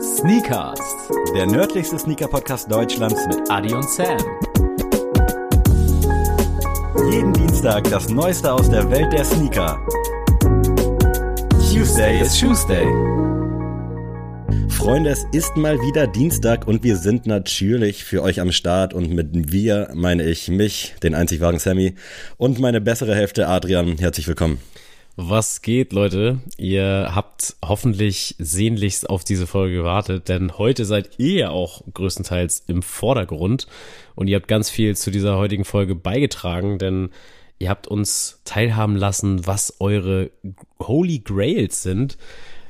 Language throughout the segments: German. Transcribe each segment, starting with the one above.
Sneakers, der nördlichste Sneaker-Podcast Deutschlands mit Adi und Sam. jeden Dienstag das Neueste aus der Welt der Sneaker. Tuesday is Tuesday. Freunde, es ist mal wieder Dienstag und wir sind natürlich für euch am Start und mit wir meine ich mich, den einzig wahren Sammy und meine bessere Hälfte Adrian. Herzlich willkommen. Was geht, Leute? Ihr habt hoffentlich sehnlichst auf diese Folge gewartet, denn heute seid ihr ja auch größtenteils im Vordergrund und ihr habt ganz viel zu dieser heutigen Folge beigetragen, denn ihr habt uns teilhaben lassen, was eure Holy Grails sind.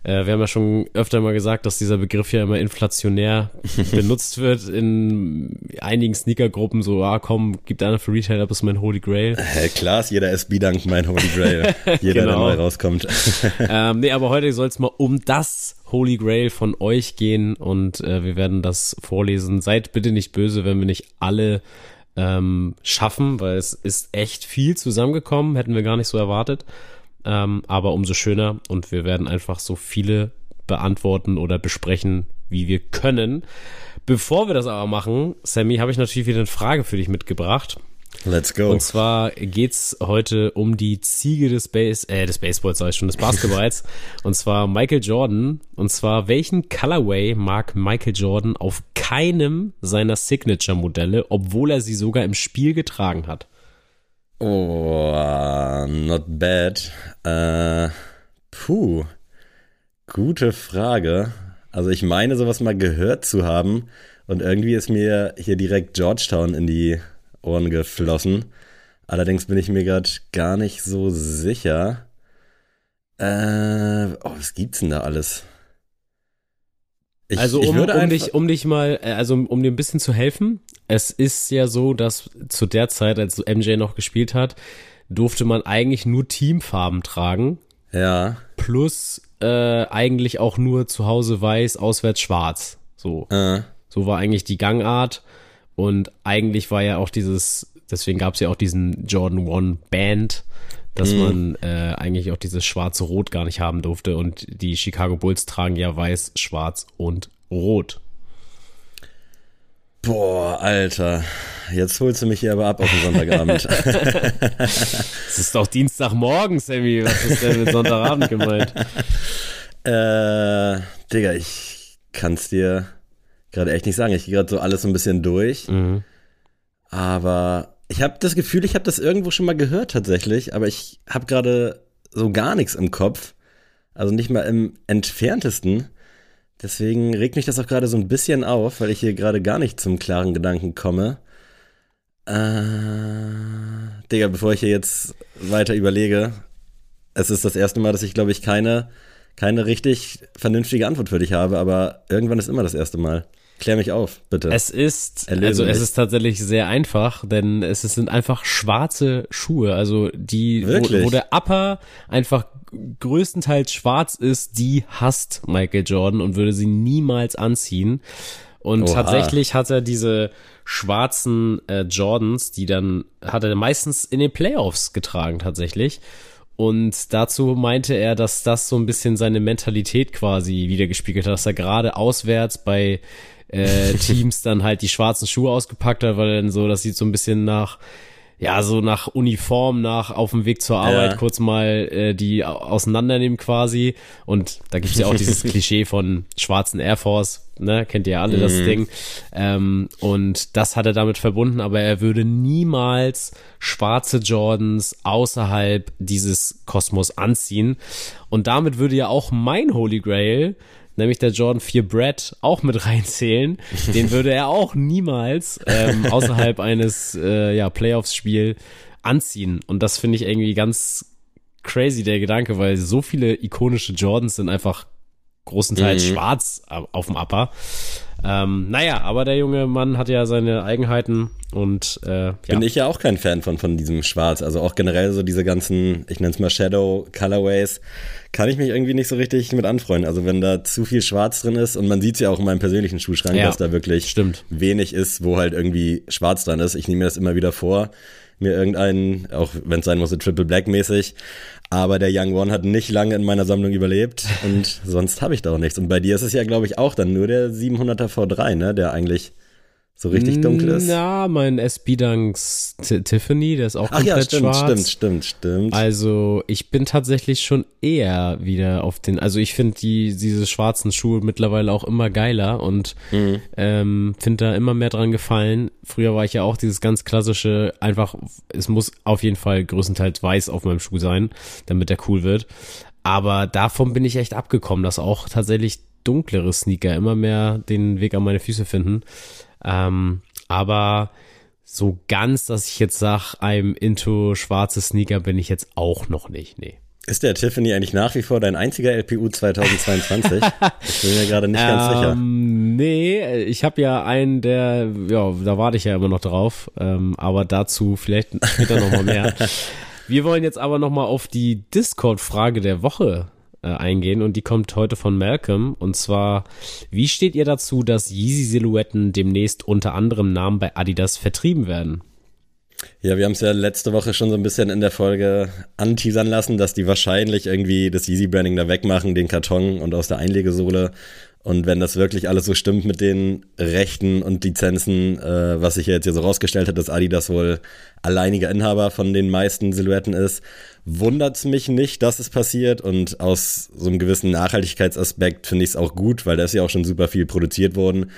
Äh, wir haben ja schon öfter mal gesagt, dass dieser Begriff ja immer inflationär benutzt wird in einigen Sneakergruppen. So, ah komm, gibt einer für Retail, das ist mein Holy Grail. Äh, klar ist jeder SB-Dank mein Holy Grail. Jeder, Genau. der neu rauskommt. ähm, nee, aber heute soll es mal um das Holy Grail von euch gehen und äh, wir werden das vorlesen. Seid bitte nicht böse, wenn wir nicht alle ähm, schaffen, weil es ist echt viel zusammengekommen, hätten wir gar nicht so erwartet. Ähm, aber umso schöner und wir werden einfach so viele beantworten oder besprechen, wie wir können. Bevor wir das aber machen, Sammy, habe ich natürlich wieder eine Frage für dich mitgebracht. Let's go. Und zwar geht's heute um die Ziege des Base, äh, des Baseballs, sag ich schon, des Basketballs. und zwar Michael Jordan. Und zwar, welchen Colorway mag Michael Jordan auf keinem seiner Signature-Modelle, obwohl er sie sogar im Spiel getragen hat? Oh, not bad. Äh, puh, gute Frage. Also ich meine, sowas mal gehört zu haben und irgendwie ist mir hier direkt Georgetown in die Ohren geflossen. Allerdings bin ich mir gerade gar nicht so sicher. Äh, oh, was gibt's denn da alles? Ich, also um, um, dich, um dich mal, äh, also um dir ein bisschen zu helfen, es ist ja so, dass zu der Zeit, als MJ noch gespielt hat, durfte man eigentlich nur Teamfarben tragen. ja, plus äh, eigentlich auch nur zu Hause weiß, auswärts schwarz. So. äh, So war eigentlich die Gangart. Und eigentlich war ja auch dieses, deswegen gab es ja auch diesen Jordan One Band, dass man äh, eigentlich auch dieses schwarze Rot gar nicht haben durfte. Und die Chicago Bulls tragen ja weiß, schwarz und rot. boah, Alter, jetzt holst du mich hier aber ab auf den Sonntagabend. Es ist doch Dienstagmorgen, Sammy. Was ist denn mit Sonntagabend gemeint? Äh, Digga, ich kann's dir gerade echt nicht sagen. Ich gehe gerade so alles so ein bisschen durch. Mhm. Aber ich habe das Gefühl, ich habe das irgendwo schon mal gehört tatsächlich. Aber ich habe gerade so gar nichts im Kopf. Also nicht mal im entferntesten. Deswegen regt mich das auch gerade so ein bisschen auf, weil ich hier gerade gar nicht zum klaren Gedanken komme. Äh, Digga, bevor ich hier jetzt weiter überlege, es ist das erste Mal, dass ich, glaube ich, keine, keine richtig vernünftige Antwort für dich habe, aber irgendwann ist immer das erste Mal. Klär mich auf, bitte. Es ist, Erlöse also es mich. ist tatsächlich sehr einfach, denn es sind einfach schwarze Schuhe, also die, wo, wo der Upper einfach größtenteils schwarz ist, die hasst Michael Jordan und würde sie niemals anziehen. Und Oha. tatsächlich hat er diese schwarzen äh, Jordans, die dann hat er meistens in den Playoffs getragen tatsächlich. Und dazu meinte er, dass das so ein bisschen seine Mentalität quasi wiedergespiegelt hat, dass er gerade auswärts bei äh, Teams dann halt die schwarzen Schuhe ausgepackt hat, weil dann so, das sieht so ein bisschen nach, ja, so nach Uniform, nach auf dem Weg zur Arbeit Ja. kurz mal äh, die au- auseinandernehmen quasi. Und da gibt's ja auch dieses Klischee von schwarzen Air Force, ne, kennt ihr ja alle das Ding. Ähm, und das hat er damit verbunden, aber er würde niemals schwarze Jordans außerhalb dieses Kosmos anziehen. Und damit würde ja auch mein Holy Grail nämlich der Jordan 4 Brad auch mit reinzählen. Den würde er auch niemals ähm, außerhalb eines äh, ja, Playoffs-Spiel anziehen. Und das finde ich irgendwie ganz crazy, der Gedanke, weil so viele ikonische Jordans sind einfach großenteils schwarz äh, auf dem Upper. Ähm, naja, aber der junge Mann hat ja seine Eigenheiten und äh, ja. Bin ich ja auch kein Fan von, von diesem Schwarz. Also auch generell so diese ganzen, ich nenne es mal Shadow Colorways, kann ich mich irgendwie nicht so richtig mit anfreunden. Also wenn da zu viel Schwarz drin ist und man sieht es ja auch in meinem persönlichen Schuhschrank, Ja, dass da wirklich stimmt. wenig ist, wo halt irgendwie Schwarz dran ist. Ich nehme mir das immer wieder vor. mir irgendeinen, auch wenn es sein muss, Triple Black mäßig. Aber der Young One hat nicht lange in meiner Sammlung überlebt und sonst habe ich da auch nichts. Und bei dir ist es ja, glaube ich, auch dann nur der 700er V3, ne, der eigentlich so richtig dunkel ist. Ja, mein SB Dunks Tiffany, der ist auch Ach komplett ja, stimmt, schwarz. stimmt, stimmt, stimmt. Also ich bin tatsächlich schon eher wieder auf den, also ich finde die diese schwarzen Schuhe mittlerweile auch immer geiler und Mhm. ähm, finde da immer mehr dran gefallen. Früher war ich ja auch dieses ganz klassische, einfach, es muss auf jeden Fall größtenteils weiß auf meinem Schuh sein, damit der cool wird. Aber davon bin ich echt abgekommen, dass auch tatsächlich dunklere Sneaker immer mehr den Weg an meine Füße finden. Ähm, aber so ganz, dass ich jetzt sag, I'm into schwarze Sneaker bin ich jetzt auch noch nicht, nee. Ist der Tiffany eigentlich nach wie vor dein einziger LPU 2022? ich bin mir gerade nicht ganz sicher. Ähm, nee, ich habe ja einen, der, ja, da warte ich ja immer noch drauf, ähm, aber dazu vielleicht später nochmal mehr. Wir wollen jetzt aber nochmal auf die Discord-Frage der Woche äh, eingehen und die kommt heute von Malcolm und zwar, wie steht ihr dazu, dass Yeezy-Silhouetten demnächst unter anderem Namen bei Adidas vertrieben werden? Ja, wir haben es ja letzte Woche schon so ein bisschen in der Folge anteasern lassen, dass die wahrscheinlich irgendwie das Yeezy Branding da wegmachen, den Karton und aus der Einlegesohle. Und wenn das wirklich alles so stimmt mit den Rechten und Lizenzen, äh, was sich ja jetzt hier so rausgestellt hat, dass Adidas wohl alleiniger Inhaber von den meisten Silhouetten ist, wundert's mich nicht, dass es passiert. Und aus so einem gewissen Nachhaltigkeitsaspekt finde ich es auch gut, weil da ist ja auch schon super viel produziert worden.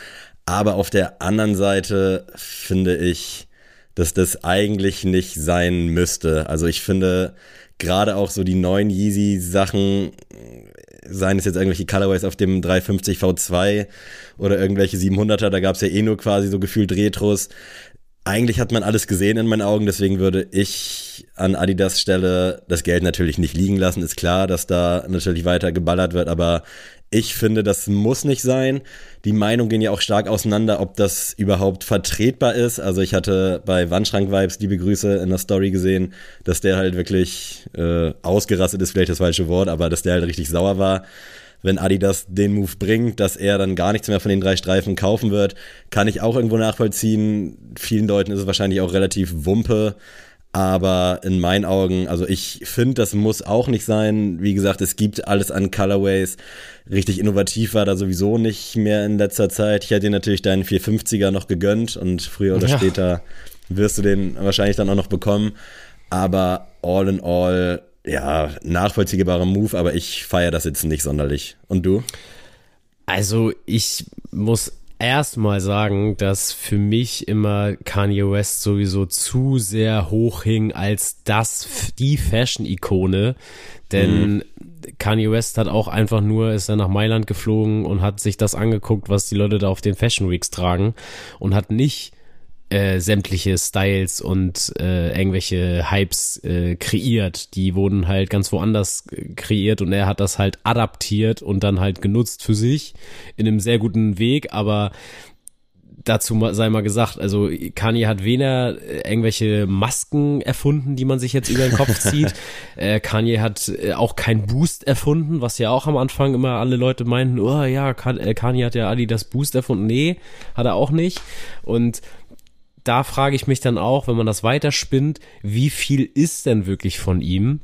Aber auf der anderen Seite finde ich, dass das eigentlich nicht sein müsste. Also ich finde gerade auch so die neuen Yeezy-Sachen, seien es jetzt irgendwelche Colorways auf dem 350 V2 oder irgendwelche 700er, da gab es ja eh nur quasi so gefühlt Retros. Eigentlich hat man alles gesehen in meinen Augen, deswegen würde ich an Adidas Stelle das Geld natürlich nicht liegen lassen. Ist klar, dass da natürlich weiter geballert wird, aber ich finde, das muss nicht sein. Die Meinungen gehen ja auch stark auseinander, ob das überhaupt vertretbar ist. Also ich hatte bei Wandschrank-Vibes, liebe Grüße, in der Story gesehen, dass der halt wirklich äh, ausgerastet ist, vielleicht das falsche Wort, aber dass der halt richtig sauer war. Wenn Adidas den Move bringt, dass er dann gar nichts mehr von den drei Streifen kaufen wird, kann ich auch irgendwo nachvollziehen. Vielen Leuten ist es wahrscheinlich auch relativ Wumpe. Aber in meinen Augen, also ich finde, das muss auch nicht sein. Wie gesagt, es gibt alles an Colorways. Richtig innovativ war da sowieso nicht mehr in letzter Zeit. Ich hätte dir natürlich deinen 450er noch gegönnt und früher oder Ja. später wirst du den wahrscheinlich dann auch noch bekommen. Aber all in all, ja, nachvollziehbarer Move, aber ich feiere das jetzt nicht sonderlich. Und du? Also ich muss erstmal sagen, dass für mich immer Kanye West sowieso zu sehr hoch hing als das die Fashion-Ikone, denn Kanye West hat auch einfach nur, ist er nach Mailand geflogen und hat sich das angeguckt, was die Leute da auf den Fashion Weeks tragen und hat nicht äh, sämtliche Styles und äh, irgendwelche Hypes äh, kreiert. Die wurden halt ganz woanders äh, kreiert und er hat das halt adaptiert und dann halt genutzt für sich in einem sehr guten Weg, aber dazu mal- sei mal gesagt, also Kanye hat weder äh, irgendwelche Masken erfunden, die man sich jetzt über den Kopf zieht. Äh, Kanye hat äh, auch kein Boost erfunden, was ja auch am Anfang immer alle Leute meinten, oh ja, Kan- Kanye hat ja Adidas Boost erfunden. Nee, hat er auch nicht. Und da frage ich mich dann auch, wenn man das weiterspinnt, wie viel ist denn wirklich von ihm?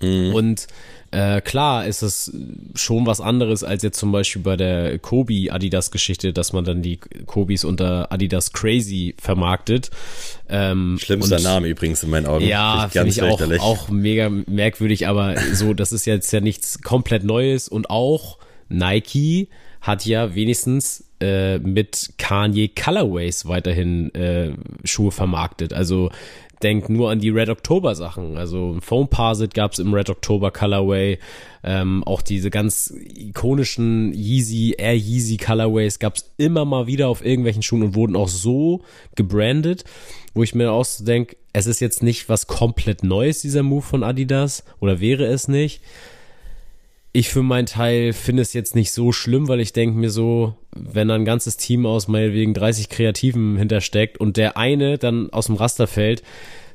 Und äh, klar ist es schon was anderes als jetzt zum Beispiel bei der Kobe Adidas Geschichte, dass man dann die Kobis unter Adidas Crazy vermarktet. Ähm, Schlimmster Name übrigens in meinen Augen. ja, Finde finde ich auch, auch mega merkwürdig, aber so, das ist jetzt ja nichts komplett Neues und auch Nike hat ja wenigstens äh, mit Kanye Colorways weiterhin äh, Schuhe vermarktet. Also denk nur an die Red October Sachen. Also Foam Parsit gab's im Red October Colorway. Ähm, auch diese ganz ikonischen Yeezy, Air Yeezy Colorways gab's immer mal wieder auf irgendwelchen Schuhen und wurden auch so gebrandet, wo ich mir auch so denke, es ist jetzt nicht was komplett Neues, dieser Move von Adidas, oder wäre es nicht. Ich für meinen Teil finde es jetzt nicht so schlimm, weil ich denke mir so, wenn da ein ganzes Team aus meinetwegen 30 Kreativen hintersteckt und der eine dann aus dem Raster fällt,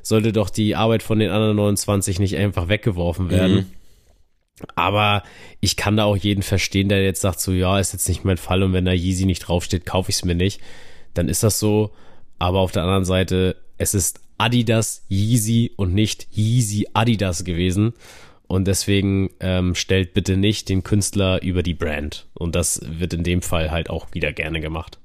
sollte doch die Arbeit von den anderen 29 nicht einfach weggeworfen werden. Aber ich kann da auch jeden verstehen, der jetzt sagt so, ja, ist jetzt nicht mein Fall und wenn da Yeezy nicht draufsteht, kaufe ich es mir nicht. Dann ist das so. Aber auf der anderen Seite, es ist Adidas Yeezy und nicht Yeezy Adidas gewesen. Und deswegen ähm, stellt bitte nicht den Künstler über die Brand. Und das wird in dem Fall halt auch wieder gerne gemacht.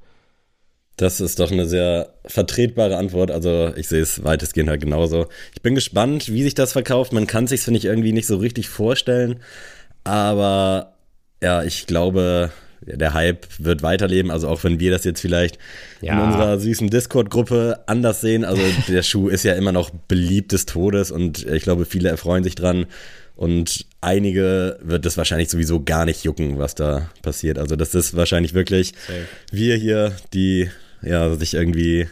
Das ist doch eine sehr vertretbare Antwort. Also ich sehe es weitestgehend halt genauso. Ich bin gespannt, wie sich das verkauft. Man kann sich finde ich irgendwie nicht so richtig vorstellen. Aber ja, ich glaube, der Hype wird weiterleben. Also auch wenn wir das jetzt vielleicht ja. in unserer süßen Discord-Gruppe anders sehen. Also der Schuh ist ja immer noch beliebt des Todes und ich glaube, viele erfreuen sich dran. Und einige wird es wahrscheinlich sowieso gar nicht jucken, was da passiert. Also das ist wahrscheinlich wirklich Safe. wir hier, die ja sich irgendwie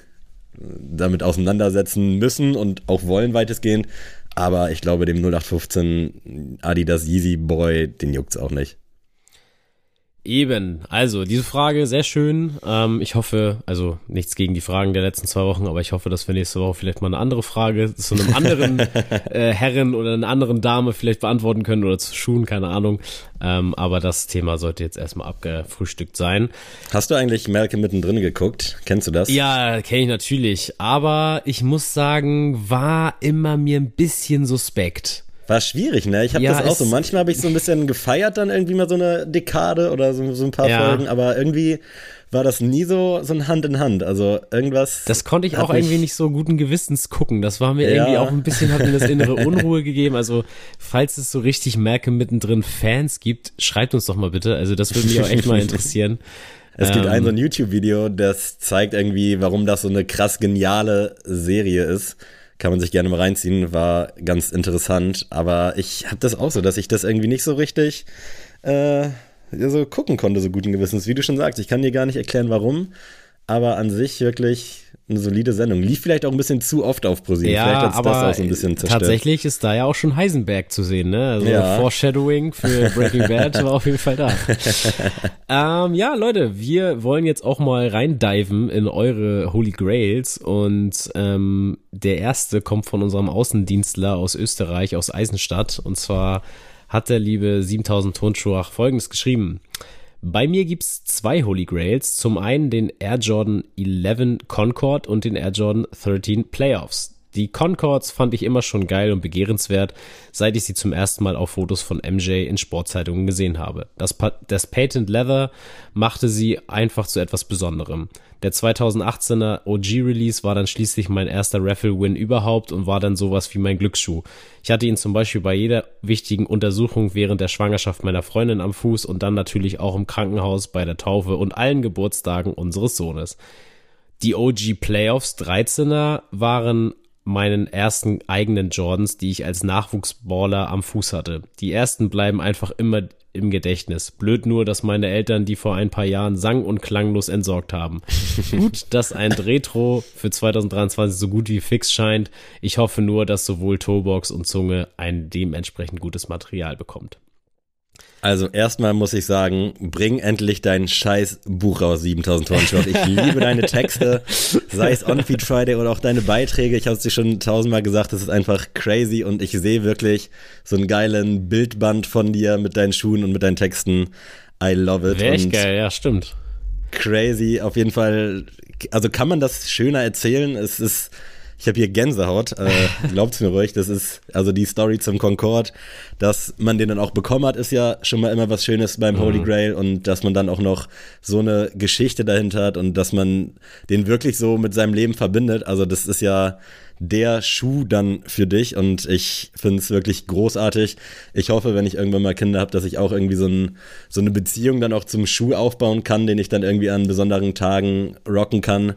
damit auseinandersetzen müssen und auch wollen weitestgehend. Aber ich glaube, dem 0815 Adidas Yeezy Boy, den juckt's auch nicht. Eben, also diese Frage sehr schön. Ähm, ich hoffe, also nichts gegen die Fragen der letzten zwei Wochen, aber ich hoffe, dass wir nächste Woche vielleicht mal eine andere Frage zu einem anderen äh, Herren oder einer anderen Dame vielleicht beantworten können oder zu Schuhen, keine Ahnung. Ähm, aber das Thema sollte jetzt erstmal abgefrühstückt sein. Hast du eigentlich Merke mittendrin geguckt? Kennst du das? Ja, kenne ich natürlich. Aber ich muss sagen, war immer mir ein bisschen suspekt. War schwierig, ne? Ich habe ja, das auch so. Manchmal habe ich so ein bisschen gefeiert, dann irgendwie mal so eine Dekade oder so, so ein paar ja. Folgen, aber irgendwie war das nie so, so ein Hand in Hand. Also irgendwas. Das konnte ich auch irgendwie nicht so guten Gewissens gucken. Das war mir ja. irgendwie auch ein bisschen, hat mir das innere Unruhe gegeben. Also, falls es so richtig merke mittendrin Fans gibt, schreibt uns doch mal bitte. Also, das würde mich auch echt mal interessieren. Es gibt ein so ein ähm. YouTube-Video, das zeigt irgendwie, warum das so eine krass geniale Serie ist. Kann man sich gerne mal reinziehen, war ganz interessant. Aber ich habe das auch so, dass ich das irgendwie nicht so richtig äh, so gucken konnte, so guten Gewissens. Wie du schon sagst, ich kann dir gar nicht erklären, warum. Aber an sich wirklich eine solide Sendung. Lief vielleicht auch ein bisschen zu oft auf ProSieben. Ja, vielleicht aber das auch so ein bisschen zerstört. Tatsächlich ist da ja auch schon Heisenberg zu sehen, ne? Also ja. Foreshadowing für Breaking Bad war auf jeden Fall da. ähm, ja, Leute, wir wollen jetzt auch mal reindiven in eure Holy Grails und ähm, der erste kommt von unserem Außendienstler aus Österreich, aus Eisenstadt und zwar hat der liebe 7000 Tonschuach folgendes geschrieben. Bei mir gibt's zwei Holy Grails. Zum einen den Air Jordan 11 Concord und den Air Jordan 13 Playoffs. Die Concords fand ich immer schon geil und begehrenswert, seit ich sie zum ersten Mal auf Fotos von MJ in Sportzeitungen gesehen habe. Das, pa das Patent Leather machte sie einfach zu etwas Besonderem. Der 2018er OG-Release war dann schließlich mein erster Raffle-Win überhaupt und war dann sowas wie mein Glücksschuh. Ich hatte ihn zum Beispiel bei jeder wichtigen Untersuchung während der Schwangerschaft meiner Freundin am Fuß und dann natürlich auch im Krankenhaus bei der Taufe und allen Geburtstagen unseres Sohnes. Die OG Playoffs 13er waren meinen ersten eigenen Jordans, die ich als Nachwuchsballer am Fuß hatte. Die ersten bleiben einfach immer im Gedächtnis. Blöd nur, dass meine Eltern die vor ein paar Jahren sang- und klanglos entsorgt haben. gut, dass ein Retro für 2023 so gut wie fix scheint. Ich hoffe nur, dass sowohl Toolbox und Zunge ein dementsprechend gutes Material bekommt. Also erstmal muss ich sagen, bring endlich dein scheiß Buch raus, 7000 Toren Ich liebe deine Texte, sei es On Feed Friday oder auch deine Beiträge. Ich habe es dir schon tausendmal gesagt, das ist einfach crazy und ich sehe wirklich so einen geilen Bildband von dir mit deinen Schuhen und mit deinen Texten. I love it. Wäre echt geil, ja, stimmt. Crazy, auf jeden Fall. Also kann man das schöner erzählen? Es ist ich habe hier Gänsehaut. Äh, glaubt's mir ruhig. Das ist also die Story zum Concorde. Dass man den dann auch bekommen hat, ist ja schon mal immer was Schönes beim mhm. Holy Grail und dass man dann auch noch so eine Geschichte dahinter hat und dass man den wirklich so mit seinem Leben verbindet. Also das ist ja der Schuh dann für dich und ich finde es wirklich großartig. Ich hoffe, wenn ich irgendwann mal Kinder habe, dass ich auch irgendwie so, ein, so eine Beziehung dann auch zum Schuh aufbauen kann, den ich dann irgendwie an besonderen Tagen rocken kann.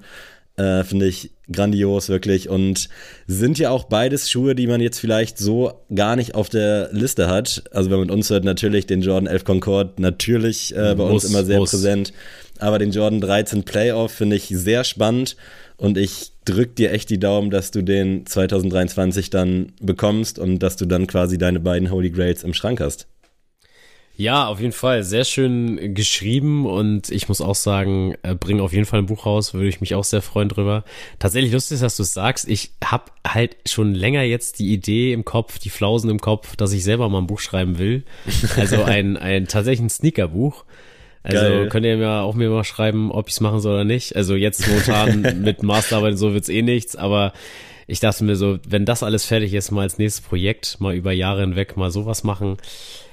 Äh, Finde ich grandios, wirklich. Und sind ja auch beides Schuhe, die man jetzt vielleicht so gar nicht auf der Liste hat. Also wenn man uns hört, natürlich den Jordan 11 Concorde, natürlich äh, bei muss, uns immer sehr muss. präsent. Aber den Jordan 13 Playoff finde ich sehr spannend. Und ich drück dir echt die Daumen, dass du den 2023 dann bekommst und dass du dann quasi deine beiden Holy Grails im Schrank hast. Ja, auf jeden Fall. Sehr schön geschrieben und ich muss auch sagen, äh, bring auf jeden Fall ein Buch raus, würde ich mich auch sehr freuen drüber. Tatsächlich lustig, ist, dass du es sagst. Ich habe halt schon länger jetzt die Idee im Kopf, die Flausen im Kopf, dass ich selber mal ein Buch schreiben will. Also ein, ein tatsächlich ein Sneakerbuch. Also Geil. könnt ihr mir auch mir mal schreiben, ob ich es machen soll oder nicht. Also jetzt momentan mit Masterarbeit und so wird's eh nichts, aber ich dachte mir so, wenn das alles fertig ist, mal als nächstes Projekt, mal über Jahre hinweg mal sowas machen.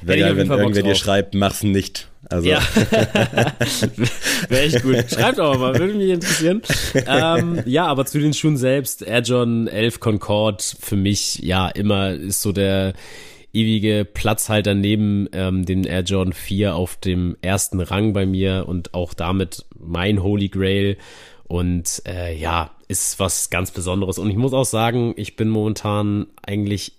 Wäre geil, wenn irgendwer dir schreibt, mach's nicht. Also. Ja. Wäre echt gut. Schreibt aber mal, würde mich interessieren. Ähm, ja, aber zu den Schuhen selbst, Air John 11 Concorde für mich, ja, immer ist so der ewige Platzhalter neben ähm, dem Air Jordan 4 auf dem ersten Rang bei mir und auch damit mein Holy Grail. Und äh, ja, ist was ganz Besonderes. Und ich muss auch sagen, ich bin momentan eigentlich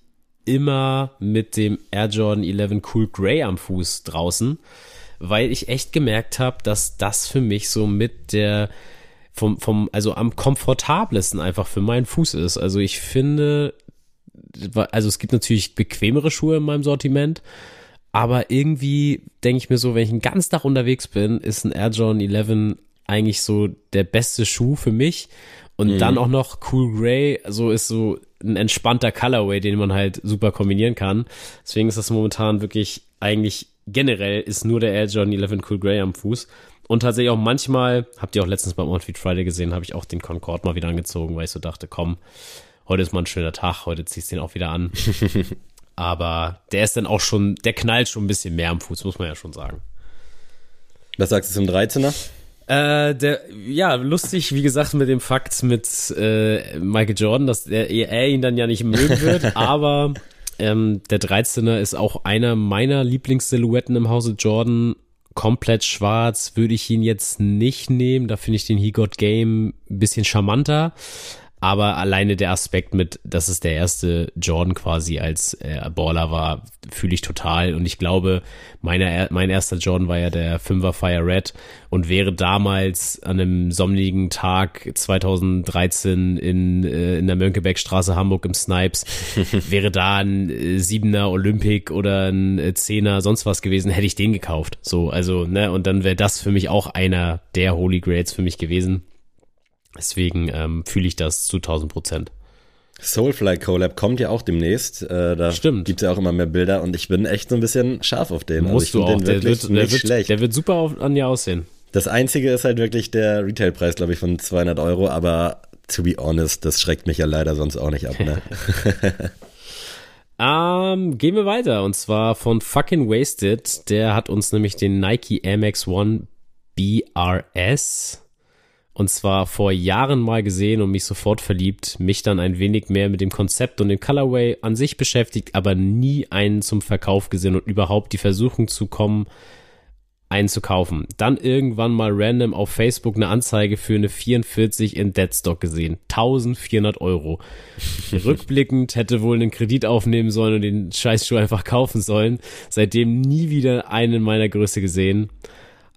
immer mit dem Air Jordan 11 Cool Grey am Fuß draußen, weil ich echt gemerkt habe, dass das für mich so mit der vom, vom, also am komfortabelsten einfach für meinen Fuß ist. Also ich finde, also es gibt natürlich bequemere Schuhe in meinem Sortiment, aber irgendwie denke ich mir so, wenn ich einen ganzen Tag unterwegs bin, ist ein Air Jordan 11 eigentlich so der beste Schuh für mich. Und mhm. dann auch noch Cool Grey, so ist so ein entspannter Colorway, den man halt super kombinieren kann. Deswegen ist das momentan wirklich eigentlich generell ist nur der Air Jordan 11 Cool Grey am Fuß. Und tatsächlich auch manchmal, habt ihr auch letztens beim Outfit Friday gesehen, habe ich auch den Concorde mal wieder angezogen, weil ich so dachte, komm, heute ist mal ein schöner Tag, heute ziehst du den auch wieder an. Aber der ist dann auch schon, der knallt schon ein bisschen mehr am Fuß, muss man ja schon sagen. Was sagst du zum 13er? Äh, der, ja, lustig, wie gesagt, mit dem Fakt mit äh, Michael Jordan, dass er, er ihn dann ja nicht mögen wird, aber ähm, der 13er ist auch einer meiner Lieblingssilhouetten im Hause Jordan. Komplett schwarz würde ich ihn jetzt nicht nehmen, da finde ich den He Got Game ein bisschen charmanter. Aber alleine der Aspekt mit, dass es der erste Jordan quasi als äh, Baller war, fühle ich total. Und ich glaube, meine, mein erster Jordan war ja der 5er Fire Red und wäre damals an einem sonnigen Tag 2013 in, äh, in der Mönckebergstraße Hamburg im Snipes, wäre da ein äh, 7er Olympic oder ein äh, 10er sonst was gewesen, hätte ich den gekauft. So, also, ne, und dann wäre das für mich auch einer der Holy Grades für mich gewesen. Deswegen ähm, fühle ich das zu 1000 Prozent. Soulfly Collab kommt ja auch demnächst. Äh, da gibt es ja auch immer mehr Bilder und ich bin echt so ein bisschen scharf auf den. Also Musst also du auch. Der wird, der, wird, schlecht. der wird super auf, an dir aussehen. Das einzige ist halt wirklich der Retailpreis, glaube ich, von 200 Euro, aber to be honest, das schreckt mich ja leider sonst auch nicht ab. Ne? ähm, gehen wir weiter und zwar von Fucking Wasted. Der hat uns nämlich den Nike Air Max One BRS und zwar vor Jahren mal gesehen und mich sofort verliebt, mich dann ein wenig mehr mit dem Konzept und dem Colorway an sich beschäftigt, aber nie einen zum Verkauf gesehen und überhaupt die Versuchung zu kommen, einen zu kaufen. Dann irgendwann mal random auf Facebook eine Anzeige für eine 44 in Deadstock gesehen. 1400 Euro. Rückblickend hätte wohl einen Kredit aufnehmen sollen und den Scheißschuh einfach kaufen sollen. Seitdem nie wieder einen meiner Größe gesehen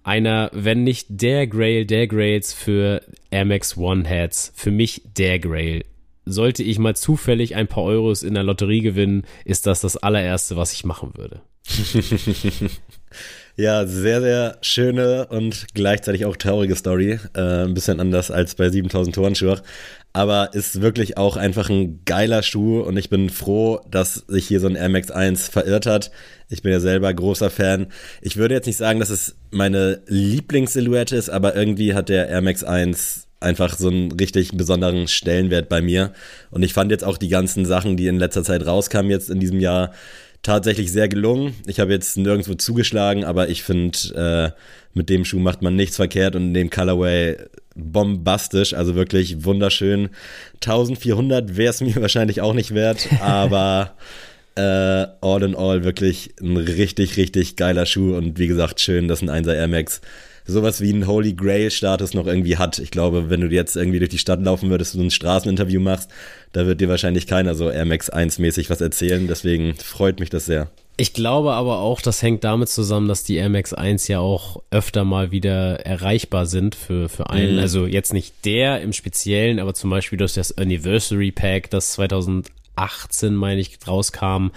einer, wenn nicht der Grail der Grails für Air One Heads. Für mich der Grail. Sollte ich mal zufällig ein paar Euros in der Lotterie gewinnen, ist das das allererste, was ich machen würde. ja, sehr, sehr schöne und gleichzeitig auch traurige Story. Äh, ein bisschen anders als bei 7000 Toren Schurch aber ist wirklich auch einfach ein geiler Schuh und ich bin froh, dass sich hier so ein Air Max 1 verirrt hat. Ich bin ja selber großer Fan. Ich würde jetzt nicht sagen, dass es meine Lieblingssilhouette ist, aber irgendwie hat der Air Max 1 einfach so einen richtig besonderen Stellenwert bei mir. Und ich fand jetzt auch die ganzen Sachen, die in letzter Zeit rauskamen jetzt in diesem Jahr, tatsächlich sehr gelungen. Ich habe jetzt nirgendwo zugeschlagen, aber ich finde, äh, mit dem Schuh macht man nichts verkehrt und in dem Colorway bombastisch, also wirklich wunderschön. 1400 wäre es mir wahrscheinlich auch nicht wert, aber äh, all in all wirklich ein richtig, richtig geiler Schuh und wie gesagt, schön, dass ein 1er Air Max sowas wie einen Holy Grail Status noch irgendwie hat. Ich glaube, wenn du jetzt irgendwie durch die Stadt laufen würdest und ein Straßeninterview machst, da wird dir wahrscheinlich keiner so Air Max 1 mäßig was erzählen. Deswegen freut mich das sehr. Ich glaube aber auch, das hängt damit zusammen, dass die Air Max 1 ja auch öfter mal wieder erreichbar sind für, für einen. Mhm. Also jetzt nicht der im Speziellen, aber zum Beispiel durch das Anniversary Pack, das 2018, meine ich, rauskam.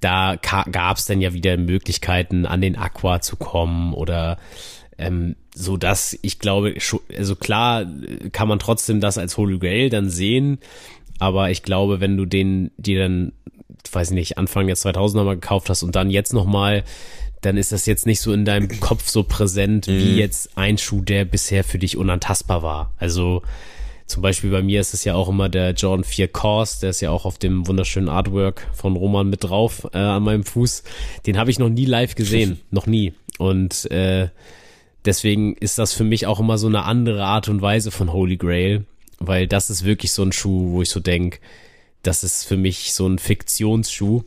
Da gab es dann ja wieder Möglichkeiten, an den Aqua zu kommen oder ähm, so dass ich glaube, also klar kann man trotzdem das als Holy Grail dann sehen, aber ich glaube, wenn du den dir dann, weiß ich nicht, Anfang der 2000er mal gekauft hast und dann jetzt noch mal dann ist das jetzt nicht so in deinem Kopf so präsent wie mhm. jetzt ein Schuh, der bisher für dich unantastbar war. Also zum Beispiel bei mir ist es ja auch immer der Jordan 4 Course, der ist ja auch auf dem wunderschönen Artwork von Roman mit drauf äh, an meinem Fuß. Den habe ich noch nie live gesehen, noch nie. Und äh, deswegen ist das für mich auch immer so eine andere Art und Weise von Holy Grail, weil das ist wirklich so ein Schuh, wo ich so denke, das ist für mich so ein Fiktionsschuh.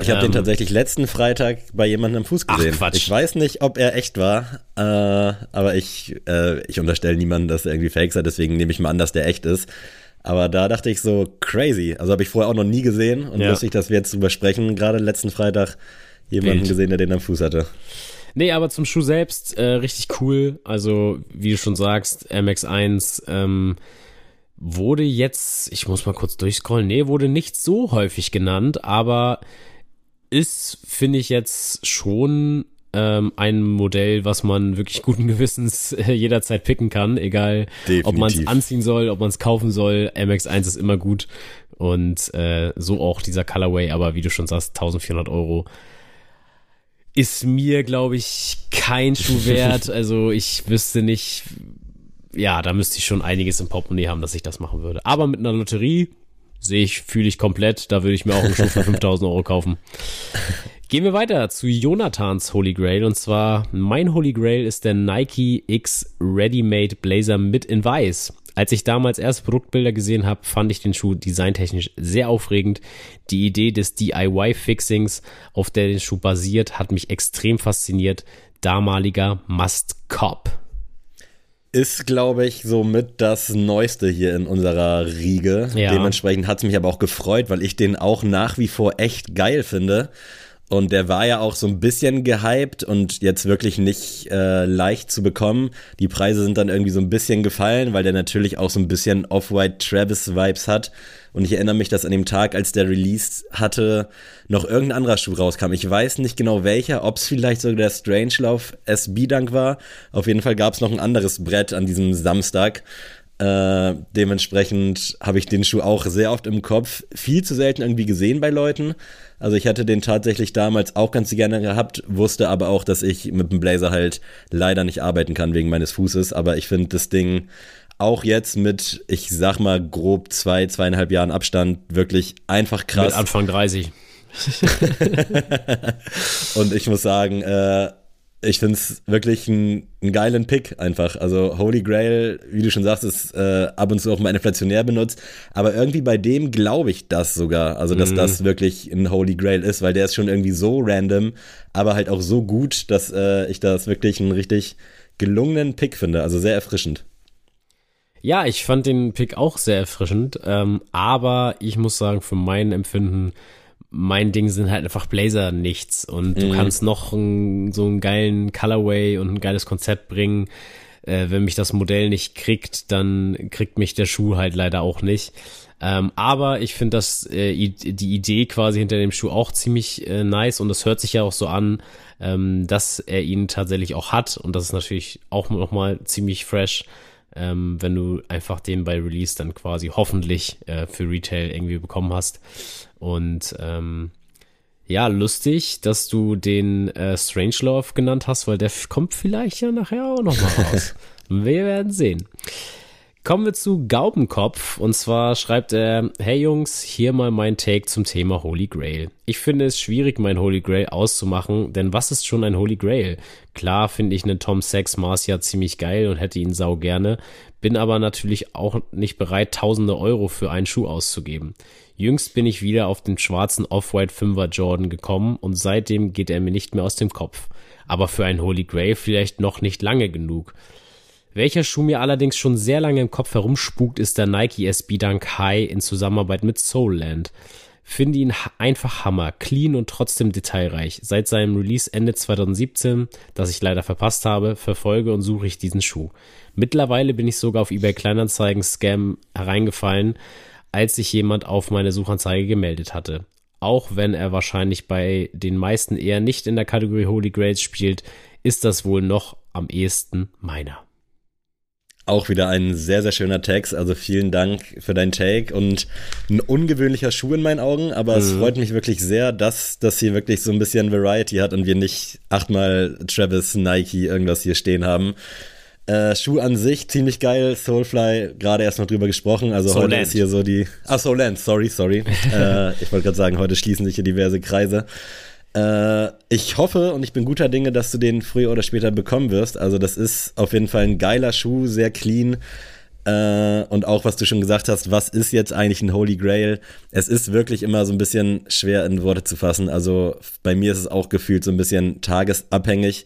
Ich habe ähm, den tatsächlich letzten Freitag bei jemandem am Fuß gesehen. Ach, Quatsch. Ich weiß nicht, ob er echt war, äh, aber ich, äh, ich unterstelle niemanden, dass er irgendwie fake sei, deswegen nehme ich mal an, dass der echt ist. Aber da dachte ich so, crazy. Also habe ich vorher auch noch nie gesehen und ja. lustig, dass wir jetzt drüber sprechen. Gerade letzten Freitag jemanden Wild. gesehen, der den am Fuß hatte. Nee, aber zum Schuh selbst äh, richtig cool. Also, wie du schon sagst, MX1 ähm, wurde jetzt, ich muss mal kurz durchscrollen, nee, wurde nicht so häufig genannt, aber ist, finde ich jetzt schon ähm, ein Modell, was man wirklich guten Gewissens äh, jederzeit picken kann, egal Definitiv. ob man es anziehen soll, ob man es kaufen soll. MX1 ist immer gut und äh, so auch dieser Colorway, aber wie du schon sagst, 1400 Euro ist mir, glaube ich, kein Schuh wert. Also ich wüsste nicht, ja, da müsste ich schon einiges im Portemonnaie haben, dass ich das machen würde. Aber mit einer Lotterie sehe ich, fühle ich komplett. Da würde ich mir auch einen Schuh für 5000 Euro kaufen. Gehen wir weiter zu Jonathans Holy Grail. Und zwar, mein Holy Grail ist der Nike X Ready-Made Blazer mit in Weiß. Als ich damals erst Produktbilder gesehen habe, fand ich den Schuh designtechnisch sehr aufregend. Die Idee des DIY-Fixings, auf der der Schuh basiert, hat mich extrem fasziniert. Damaliger Must-Cop. Ist, glaube ich, somit das Neueste hier in unserer Riege. Ja. Dementsprechend hat es mich aber auch gefreut, weil ich den auch nach wie vor echt geil finde. Und der war ja auch so ein bisschen gehypt und jetzt wirklich nicht äh, leicht zu bekommen. Die Preise sind dann irgendwie so ein bisschen gefallen, weil der natürlich auch so ein bisschen Off-White Travis-Vibes hat. Und ich erinnere mich, dass an dem Tag, als der Release hatte, noch irgendein anderer Schuh rauskam. Ich weiß nicht genau welcher, ob es vielleicht sogar der Strangelove SB Dunk war. Auf jeden Fall gab es noch ein anderes Brett an diesem Samstag. Äh, dementsprechend habe ich den Schuh auch sehr oft im Kopf. Viel zu selten irgendwie gesehen bei Leuten. Also ich hatte den tatsächlich damals auch ganz gerne gehabt, wusste aber auch, dass ich mit dem Blazer halt leider nicht arbeiten kann wegen meines Fußes. Aber ich finde das Ding auch jetzt mit, ich sag mal, grob zwei, zweieinhalb Jahren Abstand wirklich einfach krass. Mit Anfang 30. Und ich muss sagen, äh, ich finde es wirklich einen geilen Pick einfach. Also Holy Grail, wie du schon sagst, ist äh, ab und zu auch mal inflationär benutzt. Aber irgendwie bei dem glaube ich das sogar. Also, dass mhm. das wirklich ein Holy Grail ist, weil der ist schon irgendwie so random, aber halt auch so gut, dass äh, ich das wirklich einen richtig gelungenen Pick finde. Also sehr erfrischend. Ja, ich fand den Pick auch sehr erfrischend. Ähm, aber ich muss sagen, für mein Empfinden mein Ding sind halt einfach Blazer nichts und du mhm. kannst noch ein, so einen geilen Colorway und ein geiles Konzept bringen. Äh, wenn mich das Modell nicht kriegt, dann kriegt mich der Schuh halt leider auch nicht. Ähm, aber ich finde das äh, die Idee quasi hinter dem Schuh auch ziemlich äh, nice und es hört sich ja auch so an, ähm, dass er ihn tatsächlich auch hat und das ist natürlich auch nochmal ziemlich fresh. Ähm, wenn du einfach den bei Release dann quasi hoffentlich äh, für Retail irgendwie bekommen hast. Und ähm, ja, lustig, dass du den äh, Strangelove genannt hast, weil der kommt vielleicht ja nachher auch nochmal raus. Wir werden sehen. Kommen wir zu Gaubenkopf. Und zwar schreibt er, hey Jungs, hier mal mein Take zum Thema Holy Grail. Ich finde es schwierig, mein Holy Grail auszumachen, denn was ist schon ein Holy Grail? Klar finde ich einen Tom Sachs Marcia ziemlich geil und hätte ihn sau gerne, bin aber natürlich auch nicht bereit, tausende Euro für einen Schuh auszugeben. Jüngst bin ich wieder auf den schwarzen Off-White 5er Jordan gekommen und seitdem geht er mir nicht mehr aus dem Kopf. Aber für einen Holy Grail vielleicht noch nicht lange genug. Welcher Schuh mir allerdings schon sehr lange im Kopf herumspukt, ist der Nike SB Dunk High in Zusammenarbeit mit Soulland. Finde ihn einfach Hammer, clean und trotzdem detailreich. Seit seinem Release Ende 2017, das ich leider verpasst habe, verfolge und suche ich diesen Schuh. Mittlerweile bin ich sogar auf eBay Kleinanzeigen Scam hereingefallen als sich jemand auf meine Suchanzeige gemeldet hatte. Auch wenn er wahrscheinlich bei den meisten eher nicht in der Kategorie Holy Grails spielt, ist das wohl noch am ehesten meiner. Auch wieder ein sehr, sehr schöner Text. Also vielen Dank für deinen Take und ein ungewöhnlicher Schuh in meinen Augen. Aber mhm. es freut mich wirklich sehr, dass das hier wirklich so ein bisschen Variety hat und wir nicht achtmal Travis, Nike irgendwas hier stehen haben. Äh, Schuh an sich ziemlich geil, Soulfly, gerade erst noch drüber gesprochen. Also Soul heute Land. ist hier so die. Ah, Soulland, sorry, sorry. äh, ich wollte gerade sagen, heute schließen sich hier diverse Kreise. Äh, ich hoffe und ich bin guter Dinge, dass du den früher oder später bekommen wirst. Also, das ist auf jeden Fall ein geiler Schuh, sehr clean. Äh, und auch, was du schon gesagt hast, was ist jetzt eigentlich ein Holy Grail? Es ist wirklich immer so ein bisschen schwer in Worte zu fassen. Also bei mir ist es auch gefühlt so ein bisschen tagesabhängig.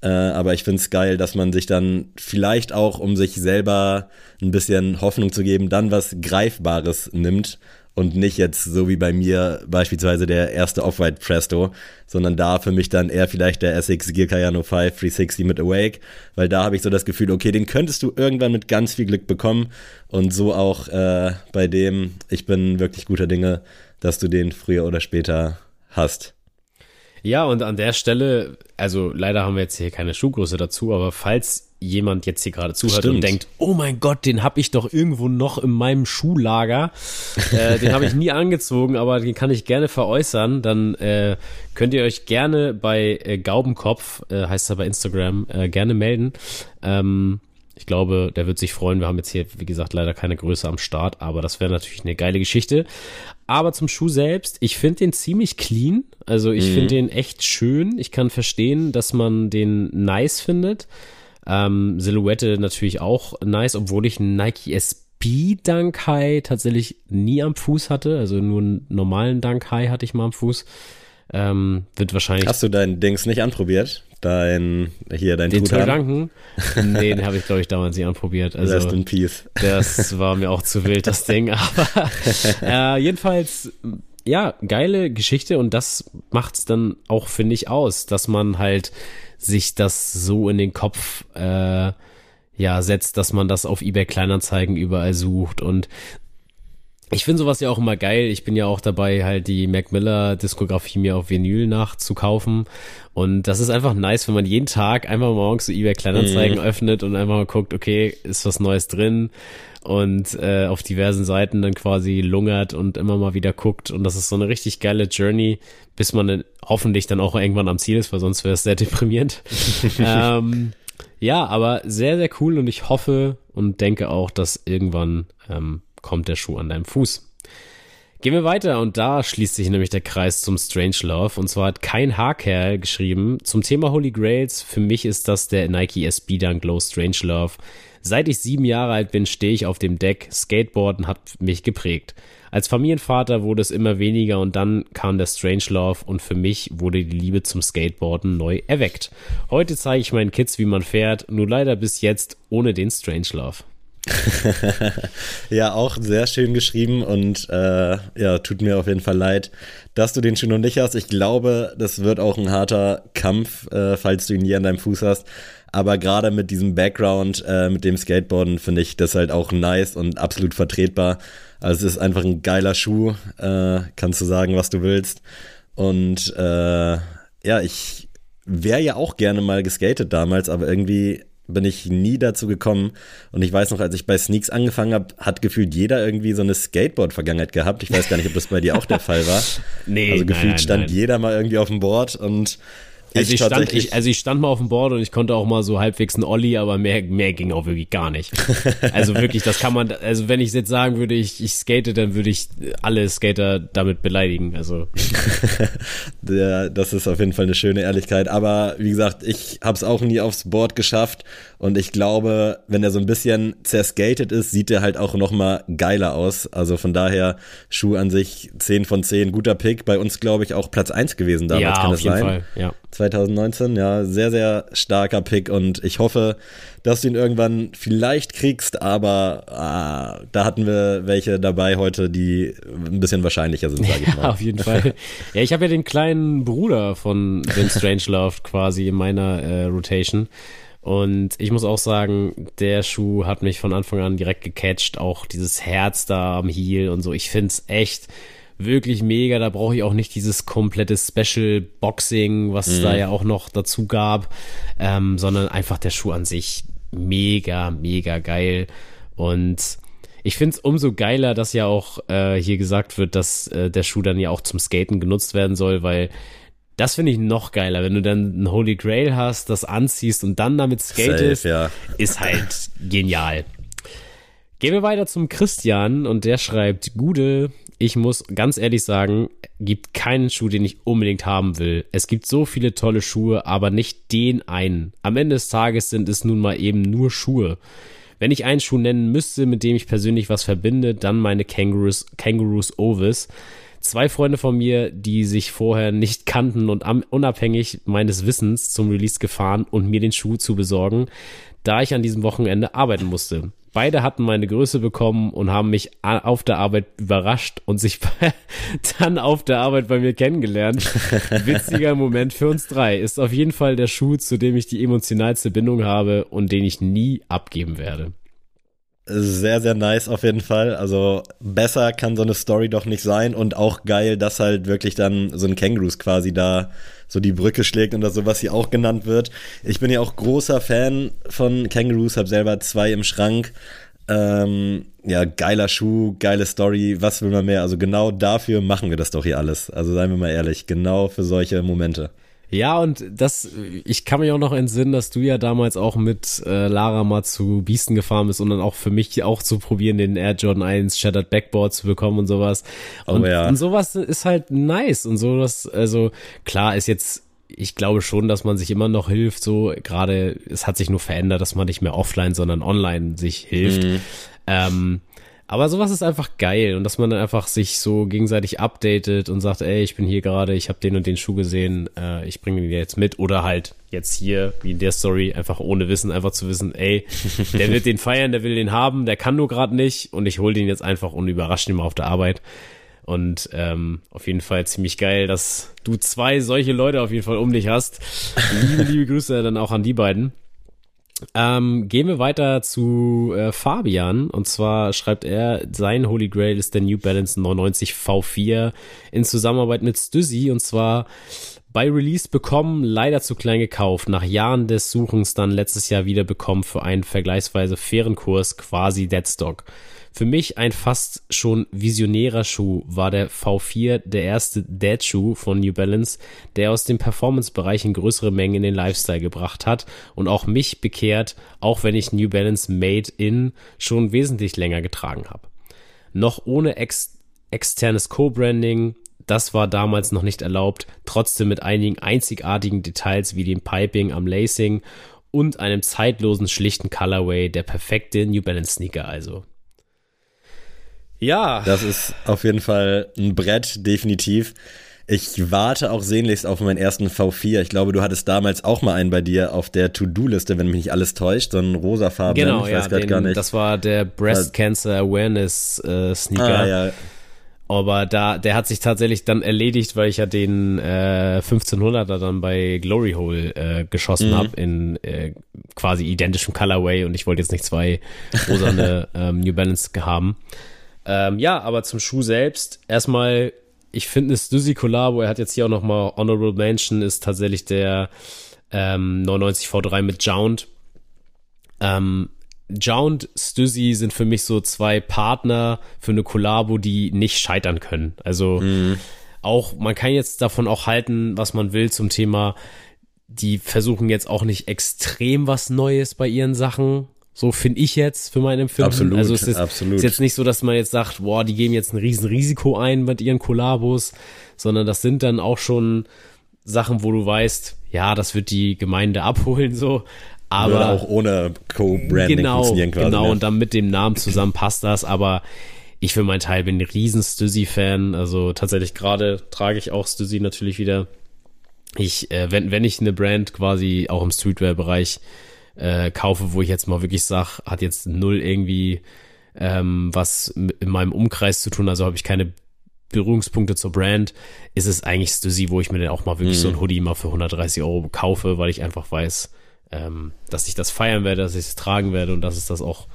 Äh, aber ich finde es geil, dass man sich dann vielleicht auch, um sich selber ein bisschen Hoffnung zu geben, dann was Greifbares nimmt und nicht jetzt so wie bei mir beispielsweise der erste Off-White Presto, sondern da für mich dann eher vielleicht der SX Gear Kayano 5 360 mit Awake, weil da habe ich so das Gefühl, okay, den könntest du irgendwann mit ganz viel Glück bekommen und so auch äh, bei dem, ich bin wirklich guter Dinge, dass du den früher oder später hast. Ja, und an der Stelle, also leider haben wir jetzt hier keine Schuhgröße dazu, aber falls jemand jetzt hier gerade zuhört Stimmt. und denkt, oh mein Gott, den habe ich doch irgendwo noch in meinem Schuhlager, äh, den habe ich nie angezogen, aber den kann ich gerne veräußern, dann äh, könnt ihr euch gerne bei äh, Gaubenkopf, äh, heißt er bei Instagram, äh, gerne melden. Ähm, ich glaube, der wird sich freuen. Wir haben jetzt hier, wie gesagt, leider keine Größe am Start, aber das wäre natürlich eine geile Geschichte. Aber zum Schuh selbst, ich finde den ziemlich clean. Also ich mhm. finde den echt schön. Ich kann verstehen, dass man den nice findet. Ähm, Silhouette natürlich auch nice, obwohl ich einen Nike SB Dunk High tatsächlich nie am Fuß hatte. Also nur einen normalen Dunk High hatte ich mal am Fuß. Ähm, wird wahrscheinlich. Hast du dein Dings nicht anprobiert? Dein, hier, dein Den Gedanken? Nee, den habe ich, glaube ich, damals nicht anprobiert. Also, Rest in Peace. Das war mir auch zu wild, das Ding. Aber äh, jedenfalls, ja, geile Geschichte und das macht's dann auch, finde ich, aus, dass man halt sich das so in den Kopf äh, ja setzt, dass man das auf eBay Kleinanzeigen überall sucht. Und ich finde sowas ja auch immer geil. Ich bin ja auch dabei, halt die Mac Miller Diskografie mir auf Vinyl nachzukaufen. Und das ist einfach nice, wenn man jeden Tag einfach morgens so eBay Kleinanzeigen mhm. öffnet und einfach mal guckt, okay, ist was Neues drin? Und äh, auf diversen Seiten dann quasi lungert und immer mal wieder guckt. Und das ist so eine richtig geile Journey, bis man dann hoffentlich dann auch irgendwann am Ziel ist, weil sonst wäre es sehr deprimierend. ähm, ja, aber sehr, sehr cool und ich hoffe und denke auch, dass irgendwann ähm, kommt der Schuh an deinem Fuß. Gehen wir weiter und da schließt sich nämlich der Kreis zum Strange Love. Und zwar hat kein Haarkerl geschrieben zum Thema Holy Grails. Für mich ist das der Nike SB Dunk Low Strange Love. Seit ich sieben Jahre alt bin, stehe ich auf dem Deck. Skateboarden hat mich geprägt. Als Familienvater wurde es immer weniger und dann kam der Strange Love und für mich wurde die Liebe zum Skateboarden neu erweckt. Heute zeige ich meinen Kids, wie man fährt, nur leider bis jetzt ohne den Strange Love. ja, auch sehr schön geschrieben und äh, ja, tut mir auf jeden Fall leid, dass du den schon noch nicht hast. Ich glaube, das wird auch ein harter Kampf, äh, falls du ihn hier an deinem Fuß hast. Aber gerade mit diesem Background, äh, mit dem Skateboarden, finde ich das halt auch nice und absolut vertretbar. Also es ist einfach ein geiler Schuh, äh, kannst du sagen, was du willst. Und äh, ja, ich wäre ja auch gerne mal geskatet damals, aber irgendwie bin ich nie dazu gekommen. Und ich weiß noch, als ich bei Sneaks angefangen habe, hat gefühlt jeder irgendwie so eine Skateboard-Vergangenheit gehabt. Ich weiß gar nicht, ob das bei dir auch der Fall war. nee, also gefühlt nein, stand nein. jeder mal irgendwie auf dem Board und also ich, stand, ich, also ich stand mal auf dem Board und ich konnte auch mal so halbwegs einen Olli, aber mehr, mehr ging auch wirklich gar nicht. Also wirklich, das kann man, also wenn ich jetzt sagen würde, ich, ich skate, dann würde ich alle Skater damit beleidigen. Also. ja, das ist auf jeden Fall eine schöne Ehrlichkeit. Aber wie gesagt, ich habe es auch nie aufs Board geschafft und ich glaube, wenn er so ein bisschen zerskatet ist, sieht er halt auch nochmal geiler aus. Also von daher, Schuh an sich 10 von 10, guter Pick. Bei uns, glaube ich, auch Platz 1 gewesen damals, ja, kann jeden sein? Fall, ja. 2019, ja, sehr, sehr starker Pick und ich hoffe, dass du ihn irgendwann vielleicht kriegst, aber ah, da hatten wir welche dabei heute, die ein bisschen wahrscheinlicher sind, sage ich mal. Ja, auf jeden Fall. Ja, ich habe ja den kleinen Bruder von Ben Strangelove quasi in meiner äh, Rotation. Und ich muss auch sagen, der Schuh hat mich von Anfang an direkt gecatcht. Auch dieses Herz da am Heel und so. Ich find's echt wirklich mega. Da brauche ich auch nicht dieses komplette Special Boxing, was mhm. da ja auch noch dazu gab, ähm, sondern einfach der Schuh an sich mega, mega geil. Und ich finde es umso geiler, dass ja auch äh, hier gesagt wird, dass äh, der Schuh dann ja auch zum Skaten genutzt werden soll, weil Das finde ich noch geiler, wenn du dann ein Holy Grail hast, das anziehst und dann damit skatest, Safe, ja. ist halt genial. Gehen wir weiter zum Christian und der schreibt, Gude, ich muss ganz ehrlich sagen, gibt keinen Schuh, den ich unbedingt haben will. Es gibt so viele tolle Schuhe, aber nicht den einen. Am Ende des Tages sind es nun mal eben nur Schuhe. Wenn ich einen Schuh nennen müsste, mit dem ich persönlich was verbinde, dann meine Kangaroos, Kangaroos Ovis. Zwei Freunde von mir, die sich vorher nicht kannten und unabhängig meines Wissens zum Release gefahren und mir den Schuh zu besorgen, da ich an diesem Wochenende arbeiten musste. Beide hatten meine Größe bekommen und haben mich auf der Arbeit überrascht und sich dann auf der Arbeit bei mir kennengelernt. Witziger Moment für uns drei. Ist auf jeden Fall der Schuh, zu dem ich die emotionalste Bindung habe und den ich nie abgeben werde. Sehr, sehr nice auf jeden Fall. Also besser kann so eine Story doch nicht sein und auch geil, dass halt wirklich dann so ein Kängurus quasi da so die Brücke schlägt und das so, was hier auch genannt wird. Ich bin ja auch großer Fan von Kangaroos, habe selber zwei im Schrank. Ähm, ja, geiler Schuh, geile Story, was will man mehr? Also genau dafür machen wir das doch hier alles. Also seien wir mal ehrlich, genau für solche Momente. Ja, und das, ich kann mich auch noch entsinnen, dass du ja damals auch mit äh, Lara mal zu Biesten gefahren bist und dann auch für mich auch zu probieren, den Air Jordan 1 Shattered Backboard zu bekommen und sowas. Oh und, oh ja. und sowas ist halt nice und sowas, also klar ist jetzt ich glaube schon, dass man sich immer noch hilft, so gerade, es hat sich nur verändert, dass man nicht mehr offline, sondern online sich hilft. Mhm. Ähm, aber sowas ist einfach geil und dass man dann einfach sich so gegenseitig updatet und sagt, ey, ich bin hier gerade, ich habe den und den Schuh gesehen, äh, ich bringe den jetzt mit oder halt jetzt hier, wie in der Story, einfach ohne Wissen, einfach zu wissen, ey, der wird den feiern, der will den haben, der kann nur gerade nicht und ich hole den jetzt einfach und überrasche ihn mal auf der Arbeit. Und ähm, auf jeden Fall ziemlich geil, dass du zwei solche Leute auf jeden Fall um dich hast. Liebe, liebe Grüße dann auch an die beiden. Ähm, gehen wir weiter zu äh, Fabian. Und zwar schreibt er, sein Holy Grail ist der New Balance 99 V4 in Zusammenarbeit mit Stüssi. Und zwar bei Release bekommen, leider zu klein gekauft. Nach Jahren des Suchens dann letztes Jahr wieder bekommen für einen vergleichsweise fairen Kurs, quasi Deadstock. Für mich ein fast schon visionärer Schuh war der V4, der erste Dead-Schuh von New Balance, der aus dem Performance-Bereich in größere Mengen in den Lifestyle gebracht hat und auch mich bekehrt, auch wenn ich New Balance Made in schon wesentlich länger getragen habe. Noch ohne ex externes Co-Branding, das war damals noch nicht erlaubt, trotzdem mit einigen einzigartigen Details wie dem Piping am Lacing und einem zeitlosen, schlichten Colorway, der perfekte New Balance Sneaker also. Ja. Das ist auf jeden Fall ein Brett, definitiv. Ich warte auch sehnlichst auf meinen ersten V4. Ich glaube, du hattest damals auch mal einen bei dir auf der To-Do-Liste, wenn mich nicht alles täuscht, so ein rosafarben. Genau, ich weiß ja, den, gar nicht. das war der Breast Cancer Awareness äh, Sneaker. Ah, ja. Aber da, der hat sich tatsächlich dann erledigt, weil ich ja den äh, 1500er dann bei Glory Hole äh, geschossen mhm. habe in äh, quasi identischem Colorway und ich wollte jetzt nicht zwei rosane ähm, New Balance haben. Ähm, ja, aber zum Schuh selbst, erstmal, ich finde es Stussy Collabo, er hat jetzt hier auch nochmal Honorable Mention, ist tatsächlich der ähm, 99 V3 mit Jound. Ähm, Jound, Stussy sind für mich so zwei Partner für eine Collabo, die nicht scheitern können. Also mhm. auch, man kann jetzt davon auch halten, was man will zum Thema, die versuchen jetzt auch nicht extrem was Neues bei ihren Sachen so finde ich jetzt für mein Empfinden. Absolut, also es ist, absolut. ist jetzt nicht so, dass man jetzt sagt, boah, die geben jetzt ein Riesenrisiko ein mit ihren Kollabos, sondern das sind dann auch schon Sachen, wo du weißt, ja, das wird die Gemeinde abholen so. Aber Würde auch ohne Co-Branding genau, funktionieren quasi. Genau, ne? und dann mit dem Namen zusammen passt das, aber ich für meinen Teil bin ein riesen Stussy-Fan. Also tatsächlich gerade trage ich auch Stussy natürlich wieder. Ich, äh, wenn, wenn ich eine Brand quasi auch im Streetwear-Bereich äh, kaufe, wo ich jetzt mal wirklich sage, hat jetzt null irgendwie ähm, was in meinem Umkreis zu tun, also habe ich keine Berührungspunkte zur Brand, ist es eigentlich Stussy, wo ich mir dann auch mal wirklich mhm. so ein Hoodie mal für 130 Euro kaufe, weil ich einfach weiß, ähm, dass ich das feiern werde, dass ich es tragen werde und dass es das auch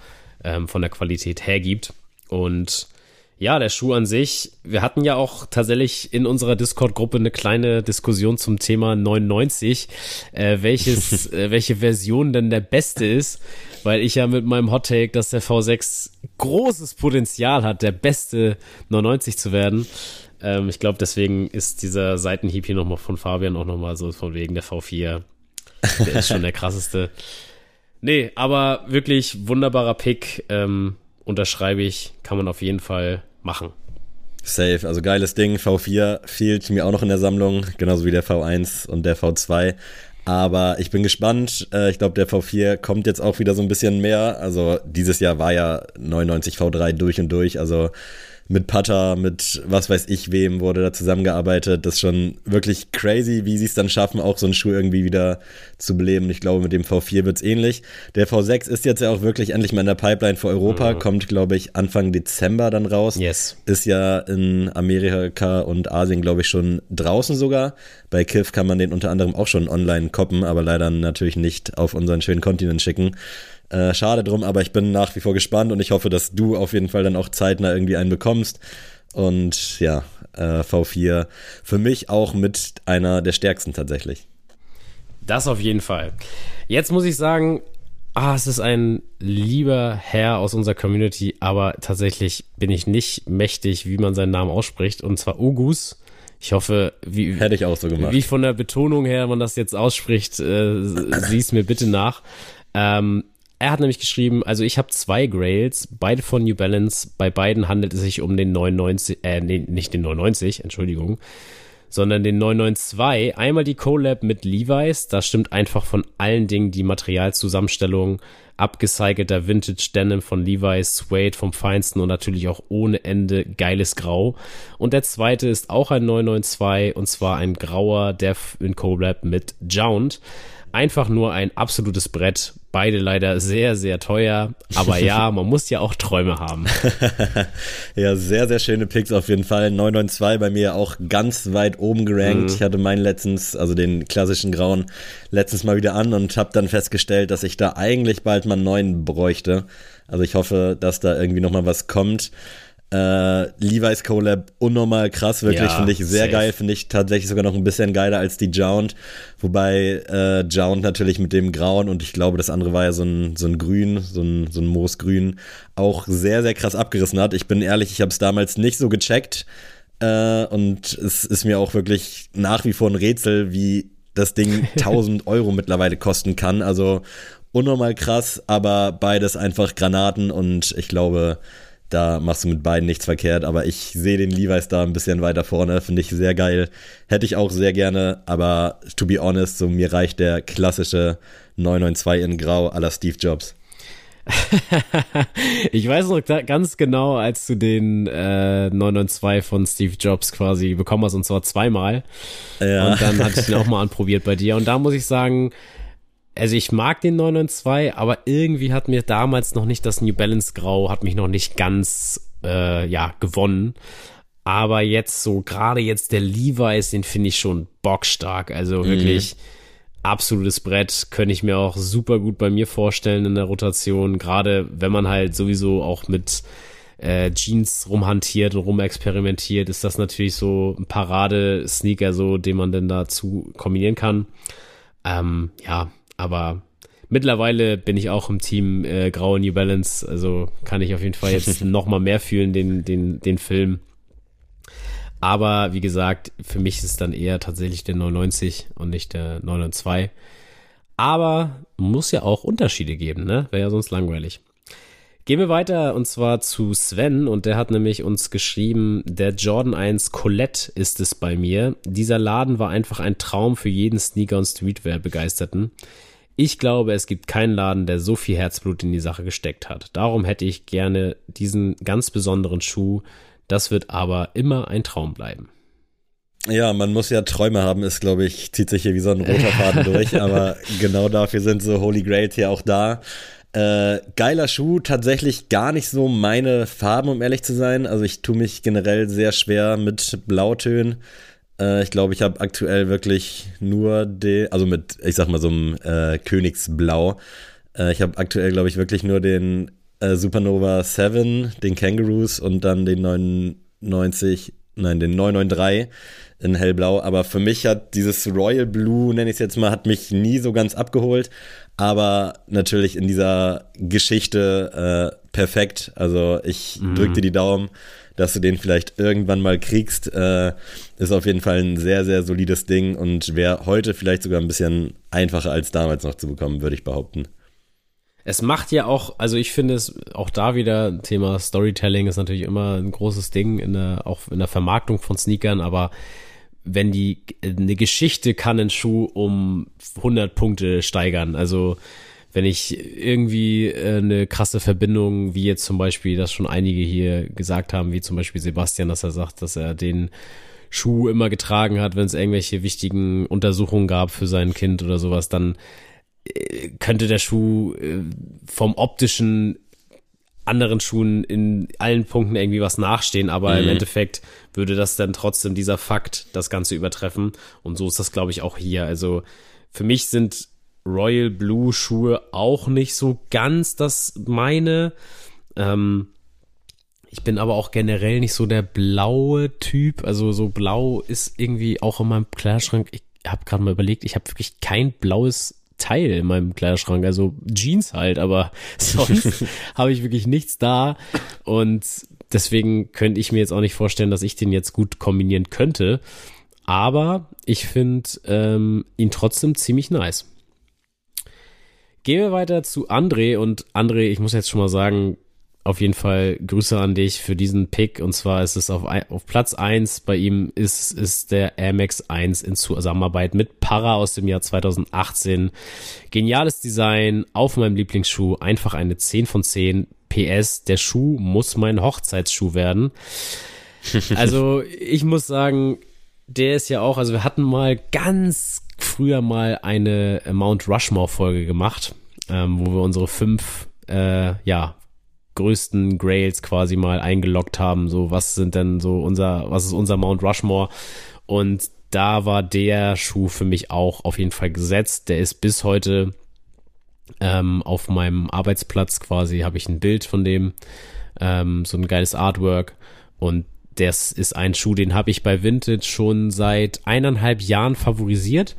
ähm, von der Qualität hergibt. Und ja, der Schuh an sich. Wir hatten ja auch tatsächlich in unserer Discord-Gruppe eine kleine Diskussion zum Thema 99, äh, welches, äh, welche Version denn der beste ist, weil ich ja mit meinem Hot Take, dass der V6 großes Potenzial hat, der beste 99 zu werden, Ähm, ich glaube, deswegen ist dieser Seitenhieb hier nochmal von Fabian auch nochmal so von wegen der V4. Der ist schon der krasseste. Nee, aber wirklich wunderbarer Pick. Ähm, unterschreibe ich. Kann man auf jeden Fall machen. Safe, also geiles Ding. V4 fehlt mir auch noch in der Sammlung, genauso wie der V1 und der V2. Aber ich bin gespannt. Äh, ich glaube, der V4 kommt jetzt auch wieder so ein bisschen mehr. Also dieses Jahr war ja 99 V3 durch und durch. Also mit Putter, mit was weiß ich wem wurde da zusammengearbeitet. Das ist schon wirklich crazy, wie sie es dann schaffen, auch so einen Schuh irgendwie wieder zu beleben. Ich glaube, mit dem V4 wird es ähnlich. Der V6 ist jetzt ja auch wirklich endlich mal in der Pipeline für Europa, mhm. kommt, glaube ich, Anfang Dezember dann raus. Yes. Ist ja in Amerika und Asien, glaube ich, schon draußen sogar. Bei Kiff kann man den unter anderem auch schon online koppen, aber leider natürlich nicht auf unseren schönen Kontinent schicken. Äh, schade drum, aber ich bin nach wie vor gespannt und ich hoffe, dass du auf jeden Fall dann auch zeitnah irgendwie einen bekommst. Und ja, äh, V4 für mich auch mit einer der stärksten tatsächlich. Das auf jeden Fall. Jetzt muss ich sagen, ah, es ist ein lieber Herr aus unserer Community, aber tatsächlich bin ich nicht mächtig, wie man seinen Namen ausspricht, und zwar Ugus. Ich hoffe, wie, Hätte ich auch so gemacht. wie von der Betonung her man das jetzt ausspricht, äh, sieh es mir bitte nach. Ähm, er hat nämlich geschrieben, also ich habe zwei Grails, beide von New Balance. Bei beiden handelt es sich um den 99, äh, nee, nicht den 99, Entschuldigung, sondern den 992. Einmal die Collab mit Levi's, da stimmt einfach von allen Dingen die Materialzusammenstellung, abgecycelter Vintage Denim von Levi's, Suede vom Feinsten und natürlich auch ohne Ende geiles Grau. Und der zweite ist auch ein 992 und zwar ein grauer Dev in Collab mit Jound. Einfach nur ein absolutes Brett. Beide leider sehr, sehr teuer. Aber ja, man muss ja auch Träume haben. ja, sehr, sehr schöne Picks auf jeden Fall. 992 bei mir auch ganz weit oben gerankt. Mhm. Ich hatte meinen letztens, also den klassischen grauen, letztens mal wieder an und habe dann festgestellt, dass ich da eigentlich bald mal einen neuen bräuchte. Also ich hoffe, dass da irgendwie nochmal was kommt. Äh, Levi's Collab unnormal krass, wirklich, ja, finde ich sehr safe. geil, finde ich tatsächlich sogar noch ein bisschen geiler als die Jound, wobei äh, Jound natürlich mit dem Grauen und ich glaube, das andere war ja so ein, so ein Grün, so ein, so ein Moosgrün, auch sehr, sehr krass abgerissen hat. Ich bin ehrlich, ich habe es damals nicht so gecheckt äh, und es ist mir auch wirklich nach wie vor ein Rätsel, wie das Ding 1000 Euro mittlerweile kosten kann, also unnormal krass, aber beides einfach Granaten und ich glaube, da machst du mit beiden nichts verkehrt, aber ich sehe den Levi's da ein bisschen weiter vorne, finde ich sehr geil. Hätte ich auch sehr gerne, aber to be honest, so mir reicht der klassische 992 in Grau aller Steve Jobs. ich weiß noch ganz genau, als du den äh, 992 von Steve Jobs quasi bekommen hast, und zwar zweimal. Ja. Und dann hatte ich ihn auch mal anprobiert bei dir. Und da muss ich sagen, also ich mag den 992, aber irgendwie hat mir damals noch nicht das New Balance Grau, hat mich noch nicht ganz, äh, ja, gewonnen. Aber jetzt so, gerade jetzt der Levi's, den finde ich schon bockstark. Also mhm. wirklich mhm. absolutes Brett. Könnte ich mir auch super gut bei mir vorstellen in der Rotation. Gerade wenn man halt sowieso auch mit äh, Jeans rumhantiert und rumexperimentiert, ist das natürlich so ein Parade-Sneaker, so, den man denn dazu kombinieren kann. Ähm, ja, aber mittlerweile bin ich auch im Team äh, Graue New Balance, also kann ich auf jeden Fall jetzt noch mal mehr fühlen, den, den, den Film. Aber wie gesagt, für mich ist es dann eher tatsächlich der 99 und nicht der 992. Aber muss ja auch Unterschiede geben, ne? Wäre ja sonst langweilig. Gehen wir weiter und zwar zu Sven und der hat nämlich uns geschrieben, der Jordan 1 Colette ist es bei mir. Dieser Laden war einfach ein Traum für jeden Sneaker und Streetwear Begeisterten. Ich glaube, es gibt keinen Laden, der so viel Herzblut in die Sache gesteckt hat. Darum hätte ich gerne diesen ganz besonderen Schuh. Das wird aber immer ein Traum bleiben. Ja, man muss ja Träume haben, ist, glaube ich, zieht sich hier wie so ein roter Faden durch, aber genau dafür sind so Holy Grails hier auch da. Äh, geiler Schuh, tatsächlich gar nicht so meine Farben, um ehrlich zu sein. Also ich tue mich generell sehr schwer mit Blautönen. Äh, ich glaube, ich habe aktuell wirklich nur den, also mit, ich sag mal so einem äh, Königsblau. Äh, ich habe aktuell, glaube ich, wirklich nur den äh, Supernova 7, den Kangaroos und dann den 99, nein, den 993 in hellblau. Aber für mich hat dieses Royal Blue, nenne ich es jetzt mal, hat mich nie so ganz abgeholt aber natürlich in dieser Geschichte äh, perfekt. Also ich mhm. drück dir die Daumen, dass du den vielleicht irgendwann mal kriegst, äh, ist auf jeden Fall ein sehr, sehr solides Ding und wäre heute vielleicht sogar ein bisschen einfacher als damals noch zu bekommen, würde ich behaupten. Es macht ja auch, also ich finde es auch da wieder, Thema Storytelling ist natürlich immer ein großes Ding, in der, auch in der Vermarktung von Sneakern, aber wenn die, eine Geschichte kann einen Schuh um 100 Punkte steigern. Also wenn ich irgendwie äh, eine krasse Verbindung, wie jetzt zum Beispiel, das schon einige hier gesagt haben, wie zum Beispiel Sebastian, dass er sagt, dass er den Schuh immer getragen hat, wenn es irgendwelche wichtigen Untersuchungen gab für sein Kind oder sowas, dann äh, könnte der Schuh äh, vom optischen anderen Schuhen in allen Punkten irgendwie was nachstehen, aber mhm. im Endeffekt würde das dann trotzdem dieser Fakt das Ganze übertreffen. Und so ist das, glaube ich, auch hier. Also für mich sind Royal Blue Schuhe auch nicht so ganz das meine. Ähm, ich bin aber auch generell nicht so der blaue Typ. Also so blau ist irgendwie auch in meinem Kleiderschrank. Ich habe gerade mal überlegt, ich habe wirklich kein blaues Teil in meinem Kleiderschrank. Also Jeans halt, aber sonst habe ich wirklich nichts da. Und deswegen könnte ich mir jetzt auch nicht vorstellen, dass ich den jetzt gut kombinieren könnte. Aber ich finde ähm, ihn trotzdem ziemlich nice. Gehen wir weiter zu André und André, ich muss jetzt schon mal sagen, auf jeden Fall Grüße an dich für diesen Pick. Und zwar ist es auf, auf Platz eins bei ihm ist, ist der Air Max 1 in Zusammenarbeit mit Para aus dem Jahr 2018. Geniales Design auf meinem Lieblingsschuh. Einfach eine 10 von 10. PS, der Schuh muss mein Hochzeitsschuh werden. Also ich muss sagen, der ist ja auch, also wir hatten mal ganz früher mal eine Mount Rushmore Folge gemacht, ähm, wo wir unsere fünf äh, ja, größten Grails quasi mal eingeloggt haben. So, was sind denn so unser, was ist unser Mount Rushmore? Und da war der Schuh für mich auch auf jeden Fall gesetzt. Der ist bis heute ähm, auf meinem Arbeitsplatz quasi, habe ich ein Bild von dem, ähm, so ein geiles Artwork. Und das ist ein Schuh, den habe ich bei Vintage schon seit eineinhalb Jahren favorisiert.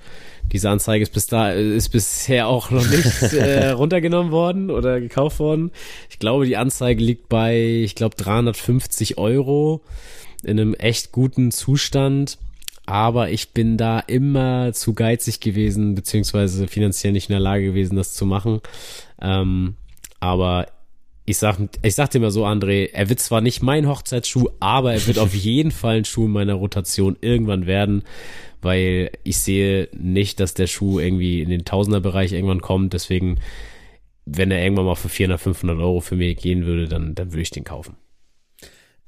Diese Anzeige ist bis da ist bisher auch noch nicht äh, runtergenommen worden oder gekauft worden. Ich glaube, die Anzeige liegt bei, ich glaube, 350 Euro in einem echt guten Zustand. Aber ich bin da immer zu geizig gewesen, beziehungsweise finanziell nicht in der Lage gewesen, das zu machen. Ähm, aber ich sag, ich sag dir mal so, André, er wird zwar nicht mein Hochzeitsschuh, aber er wird auf jeden Fall ein Schuh in meiner Rotation irgendwann werden, weil ich sehe nicht, dass der Schuh irgendwie in den Tausenderbereich irgendwann kommt. Deswegen, wenn er irgendwann mal für 400, 500 Euro für mich gehen würde, dann, dann würde ich den kaufen.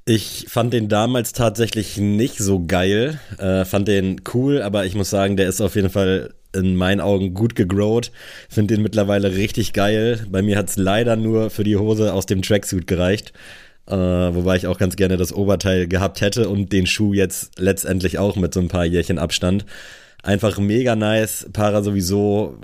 Ich fand den damals tatsächlich nicht so geil, äh, fand den cool, aber ich muss sagen, der ist auf jeden Fall in meinen Augen gut gegrowt. Finde den mittlerweile richtig geil. Bei mir hat es leider nur für die Hose aus dem Tracksuit gereicht. Äh, wobei ich auch ganz gerne das Oberteil gehabt hätte und den Schuh jetzt letztendlich auch mit so ein paar Jährchen Abstand. Einfach mega nice. Para sowieso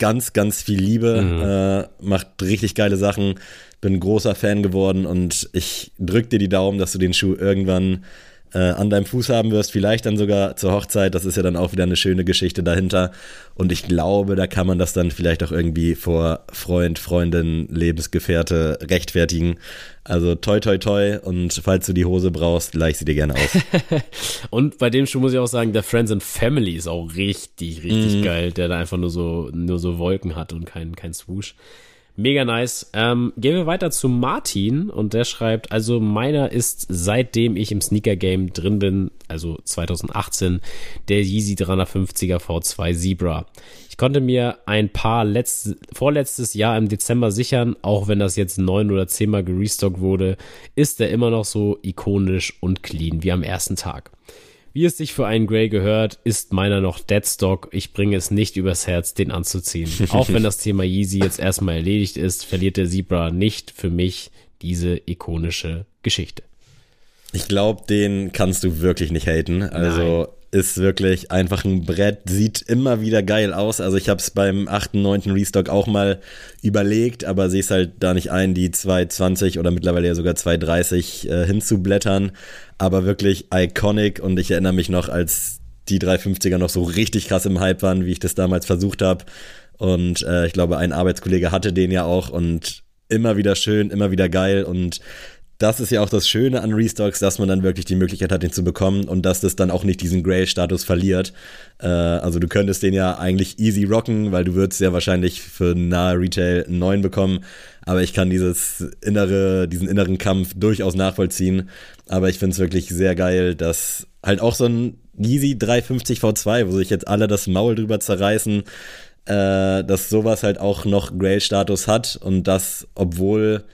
ganz, ganz viel Liebe. Mhm. Äh, macht richtig geile Sachen bin großer Fan geworden und ich drück dir die Daumen, dass du den Schuh irgendwann äh, an deinem Fuß haben wirst, vielleicht dann sogar zur Hochzeit. Das ist ja dann auch wieder eine schöne Geschichte dahinter. Und ich glaube, da kann man das dann vielleicht auch irgendwie vor Freund, Freundin, Lebensgefährte rechtfertigen. Also toi toi toi und falls du die Hose brauchst, leih sie dir gerne aus. und bei dem Schuh muss ich auch sagen, der Friends and Family ist auch richtig, richtig mm. geil, der da einfach nur so, nur so Wolken hat und kein, kein Swoosh. Mega nice. Ähm, gehen wir weiter zu Martin und der schreibt, also meiner ist seitdem ich im Sneaker Game drin bin, also 2018, der Yeezy 350er V2 Zebra. Ich konnte mir ein paar letzt, vorletztes Jahr im Dezember sichern, auch wenn das jetzt neun oder zehnmal gerestockt wurde, ist er immer noch so ikonisch und clean wie am ersten Tag. Wie es sich für einen Grey gehört, ist meiner noch Deadstock. Ich bringe es nicht übers Herz, den anzuziehen. Auch wenn das Thema Yeezy jetzt erstmal erledigt ist, verliert der Zebra nicht für mich diese ikonische Geschichte. Ich glaube, den kannst du wirklich nicht haten. Also Nein ist wirklich einfach ein Brett, sieht immer wieder geil aus. Also ich habe es beim 8., 9. Restock auch mal überlegt, aber sehe es halt da nicht ein, die 220 oder mittlerweile ja sogar 230 äh, hinzublättern. Aber wirklich iconic und ich erinnere mich noch, als die 350er noch so richtig krass im Hype waren, wie ich das damals versucht habe. Und äh, ich glaube, ein Arbeitskollege hatte den ja auch und immer wieder schön, immer wieder geil und das ist ja auch das Schöne an Restocks, dass man dann wirklich die Möglichkeit hat, den zu bekommen und dass das dann auch nicht diesen Grail-Status verliert. Äh, also du könntest den ja eigentlich easy rocken, weil du würdest ja wahrscheinlich für nahe Retail einen neuen bekommen. Aber ich kann dieses innere, diesen inneren Kampf durchaus nachvollziehen. Aber ich finde es wirklich sehr geil, dass halt auch so ein Yeezy 350 V2, wo sich jetzt alle das Maul drüber zerreißen, äh, dass sowas halt auch noch Grail-Status hat und das, obwohl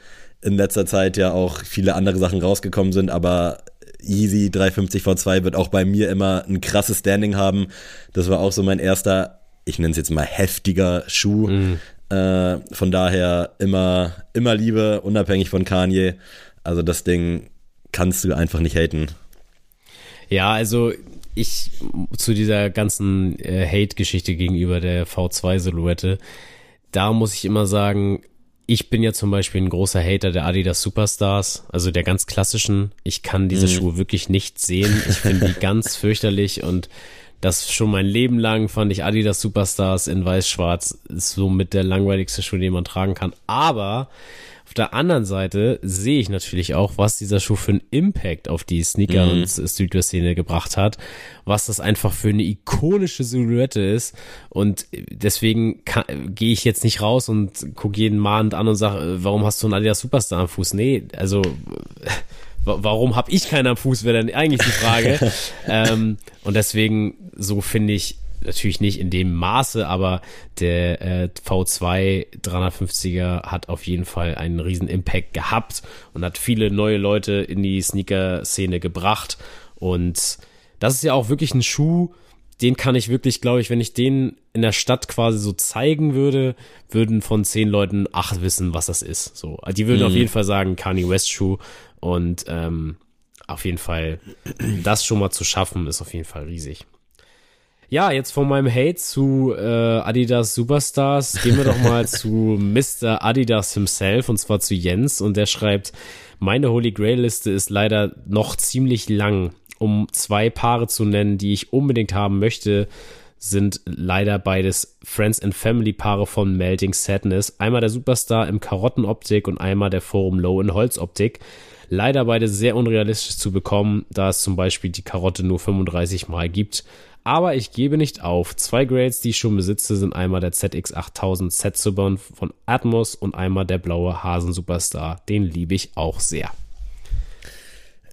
in letzter Zeit ja auch viele andere Sachen rausgekommen sind, aber Easy 350 V2 wird auch bei mir immer ein krasses Standing haben. Das war auch so mein erster, ich nenne es jetzt mal heftiger Schuh. Mhm. Äh, von daher immer, immer Liebe, unabhängig von Kanye. Also das Ding kannst du einfach nicht haten. Ja, also ich zu dieser ganzen äh, Hate-Geschichte gegenüber der V2-Silhouette, da muss ich immer sagen, ich bin ja zum Beispiel ein großer Hater der Adidas Superstars, also der ganz klassischen. Ich kann diese mhm. Schuhe wirklich nicht sehen. Ich finde die ganz fürchterlich und das schon mein Leben lang fand ich Adidas Superstars in weiß-schwarz ist so mit der langweiligste Schuh, den man tragen kann. Aber der anderen Seite sehe ich natürlich auch, was dieser Schuh für einen Impact auf die Sneaker- mhm. und Streetwear-Szene gebracht hat, was das einfach für eine ikonische Silhouette ist und deswegen gehe ich jetzt nicht raus und gucke jeden mahnend an und sage, warum hast du einen Adidas Superstar am Fuß? Nee, also warum habe ich keinen am Fuß, wäre dann eigentlich die Frage. ähm, und deswegen, so finde ich, natürlich nicht in dem Maße, aber der äh, V2 350er hat auf jeden Fall einen riesen Impact gehabt und hat viele neue Leute in die Sneaker-Szene gebracht. Und das ist ja auch wirklich ein Schuh, den kann ich wirklich, glaube ich, wenn ich den in der Stadt quasi so zeigen würde, würden von zehn Leuten acht wissen, was das ist. So, die würden mhm. auf jeden Fall sagen Kanye West Schuh und ähm, auf jeden Fall das schon mal zu schaffen ist auf jeden Fall riesig. Ja, jetzt von meinem Hate zu äh, Adidas Superstars gehen wir doch mal zu Mr. Adidas himself und zwar zu Jens und der schreibt, meine Holy Grail Liste ist leider noch ziemlich lang. Um zwei Paare zu nennen, die ich unbedingt haben möchte, sind leider beides Friends and Family Paare von Melting Sadness. Einmal der Superstar im Karottenoptik und einmal der Forum Low in Holzoptik. Leider beide sehr unrealistisch zu bekommen, da es zum Beispiel die Karotte nur 35 Mal gibt. Aber ich gebe nicht auf. Zwei Grades, die ich schon besitze, sind einmal der ZX8000 Setsuburn von Atmos und einmal der blaue Hasen Superstar. Den liebe ich auch sehr.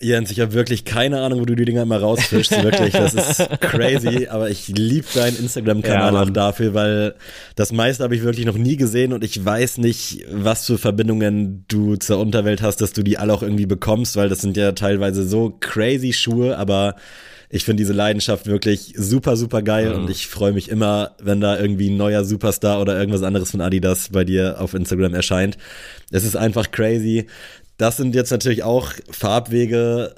Jens, ich habe wirklich keine Ahnung, wo du die Dinger immer rausfischst. Wirklich, das ist crazy. Aber ich liebe deinen Instagram-Kanal ja, auch dafür, weil das meiste habe ich wirklich noch nie gesehen und ich weiß nicht, was für Verbindungen du zur Unterwelt hast, dass du die alle auch irgendwie bekommst, weil das sind ja teilweise so crazy Schuhe, aber ich finde diese Leidenschaft wirklich super, super geil mhm. und ich freue mich immer, wenn da irgendwie ein neuer Superstar oder irgendwas anderes von Adidas bei dir auf Instagram erscheint. Es ist einfach crazy. Das sind jetzt natürlich auch Farbwege,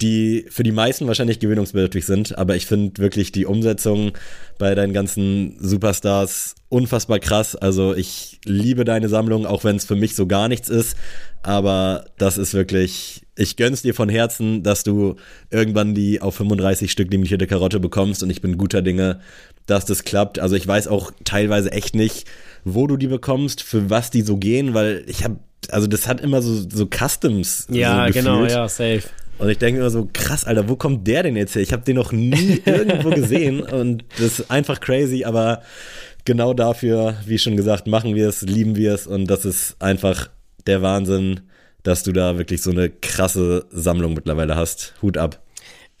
die für die meisten wahrscheinlich gewöhnungsbedürftig sind, aber ich finde wirklich die Umsetzung bei deinen ganzen Superstars unfassbar krass. Also ich liebe deine Sammlung, auch wenn es für mich so gar nichts ist, aber das ist wirklich ich gönn's dir von Herzen, dass du irgendwann die auf 35 Stück limitierte Karotte bekommst und ich bin guter Dinge, dass das klappt. Also ich weiß auch teilweise echt nicht, wo du die bekommst, für was die so gehen, weil ich habe, also das hat immer so, so Customs. Ja, so genau, ja, safe. Und ich denke immer so, krass, Alter, wo kommt der denn jetzt her? Ich habe den noch nie irgendwo gesehen und das ist einfach crazy, aber genau dafür, wie schon gesagt, machen wir es, lieben wir es und das ist einfach der Wahnsinn dass du da wirklich so eine krasse Sammlung mittlerweile hast. Hut ab.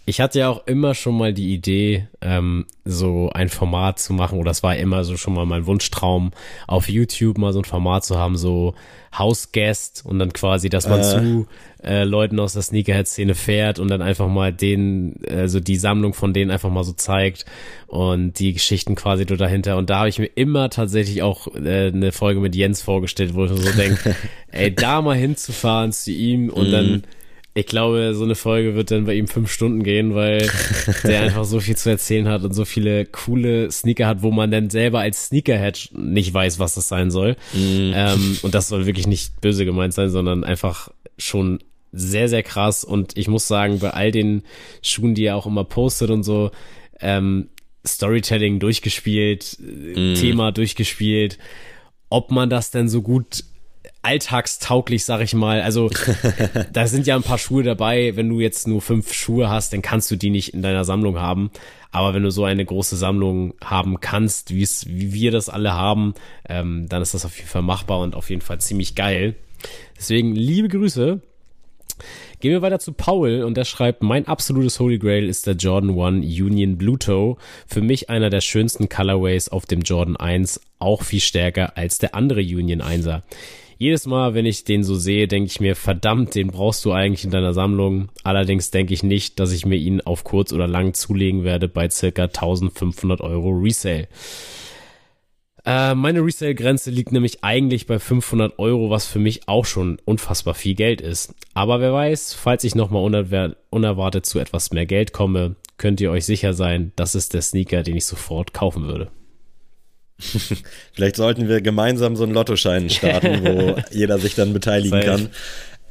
Ich hatte ja auch immer schon mal die Idee, ähm, so ein Format zu machen, oder es war immer so schon mal mein Wunschtraum, auf YouTube mal so ein Format zu haben, so Hausguest und dann quasi, dass man äh. zu äh, Leuten aus der Sneakerhead-Szene fährt und dann einfach mal denen, also die Sammlung von denen einfach mal so zeigt und die Geschichten quasi so dahinter. Und da habe ich mir immer tatsächlich auch äh, eine Folge mit Jens vorgestellt, wo ich so denke, ey, da mal hinzufahren zu ihm und mm. dann mhm. Ich glaube, so eine Folge wird dann bei ihm fünf Stunden gehen, weil der einfach so viel zu erzählen hat und so viele coole Sneaker hat, wo man dann selber als Sneakerhead nicht weiß, was das sein soll. Mm. Ähm, und das soll wirklich nicht böse gemeint sein, sondern einfach schon sehr, sehr krass. Und ich muss sagen, bei all den Schuhen, die er auch immer postet und so, ähm, Storytelling durchgespielt, mm. Thema durchgespielt, ob man das denn so gut alltagstauglich, sag ich mal. Also da sind ja ein paar Schuhe dabei. Wenn du jetzt nur fünf Schuhe hast, dann kannst du die nicht in deiner Sammlung haben. Aber wenn du so eine große Sammlung haben kannst, wie es, wie wir das alle haben, ähm, dann ist das auf jeden Fall machbar und auf jeden Fall ziemlich geil. Deswegen liebe Grüße. Gehen wir weiter zu Paul und der schreibt, mein absolutes Holy Grail ist der Jordan 1 Union Blue Toe. Für mich einer der schönsten Colorways auf dem Jordan 1, auch viel stärker als der andere Union 1er. Jedes Mal, wenn ich den so sehe, denke ich mir, verdammt, den brauchst du eigentlich in deiner Sammlung. Allerdings denke ich nicht, dass ich mir ihn auf kurz oder lang zulegen werde bei circa 1500 Euro Resale. Äh, meine Resale-Grenze liegt nämlich eigentlich bei 500 Euro, was für mich auch schon unfassbar viel Geld ist. Aber wer weiß, falls ich nochmal uner unerwartet zu etwas mehr Geld komme, könnt ihr euch sicher sein, das ist der Sneaker, den ich sofort kaufen würde. Vielleicht sollten wir gemeinsam so einen Lottoschein starten, wo jeder sich dann beteiligen kann.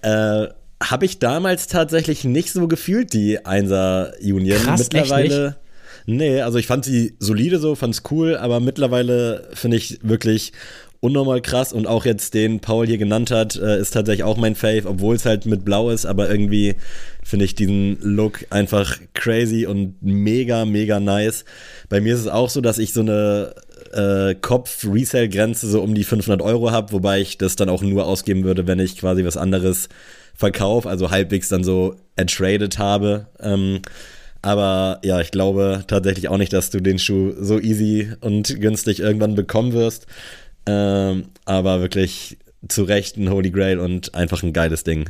Äh, Habe ich damals tatsächlich nicht so gefühlt, die Einser Union. Krass, Mittlerweile. Nee, also ich fand sie solide so, fand's cool, aber mittlerweile finde ich wirklich unnormal krass und auch jetzt den Paul hier genannt hat, äh, ist tatsächlich auch mein Fave, obwohl es halt mit Blau ist, aber irgendwie finde ich diesen Look einfach crazy und mega, mega nice. Bei mir ist es auch so, dass ich so eine äh, Kopf-Resale-Grenze so um die 500 Euro habe, wobei ich das dann auch nur ausgeben würde, wenn ich quasi was anderes verkaufe, also halbwegs dann so ertradet habe. Ähm, aber ja, ich glaube tatsächlich auch nicht, dass du den Schuh so easy und günstig irgendwann bekommen wirst. Ähm, aber wirklich zu Recht ein Holy Grail und einfach ein geiles Ding.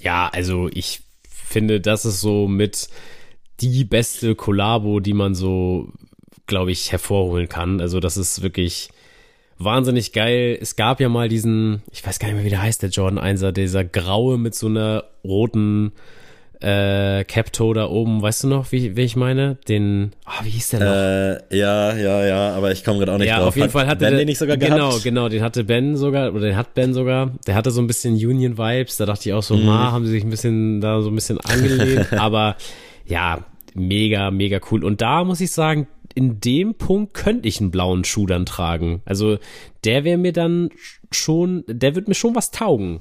Ja, also ich finde, das ist so mit die beste Kollabo, die man so, glaube ich, hervorholen kann. Also das ist wirklich wahnsinnig geil. Es gab ja mal diesen, ich weiß gar nicht mehr, wie der heißt, der Jordan 1er, dieser graue mit so einer roten äh, Capto da oben, weißt du noch, wie, wie ich meine? Den, oh, wie hieß der noch? Äh, ja, ja, ja, aber ich komme gerade auch nicht ja, drauf. Auf jeden hat Fall hatte Ben der, den nicht sogar genau, gehabt? Genau, genau, den hatte Ben sogar, oder den hat Ben sogar. Der hatte so ein bisschen Union-Vibes, da dachte ich auch so, mhm. ma, haben sie sich ein bisschen, da so ein bisschen angelehnt, aber ja, mega, mega cool. Und da muss ich sagen, in dem Punkt könnte ich einen blauen Schuh dann tragen. Also der wäre mir dann schon, der wird mir schon was taugen.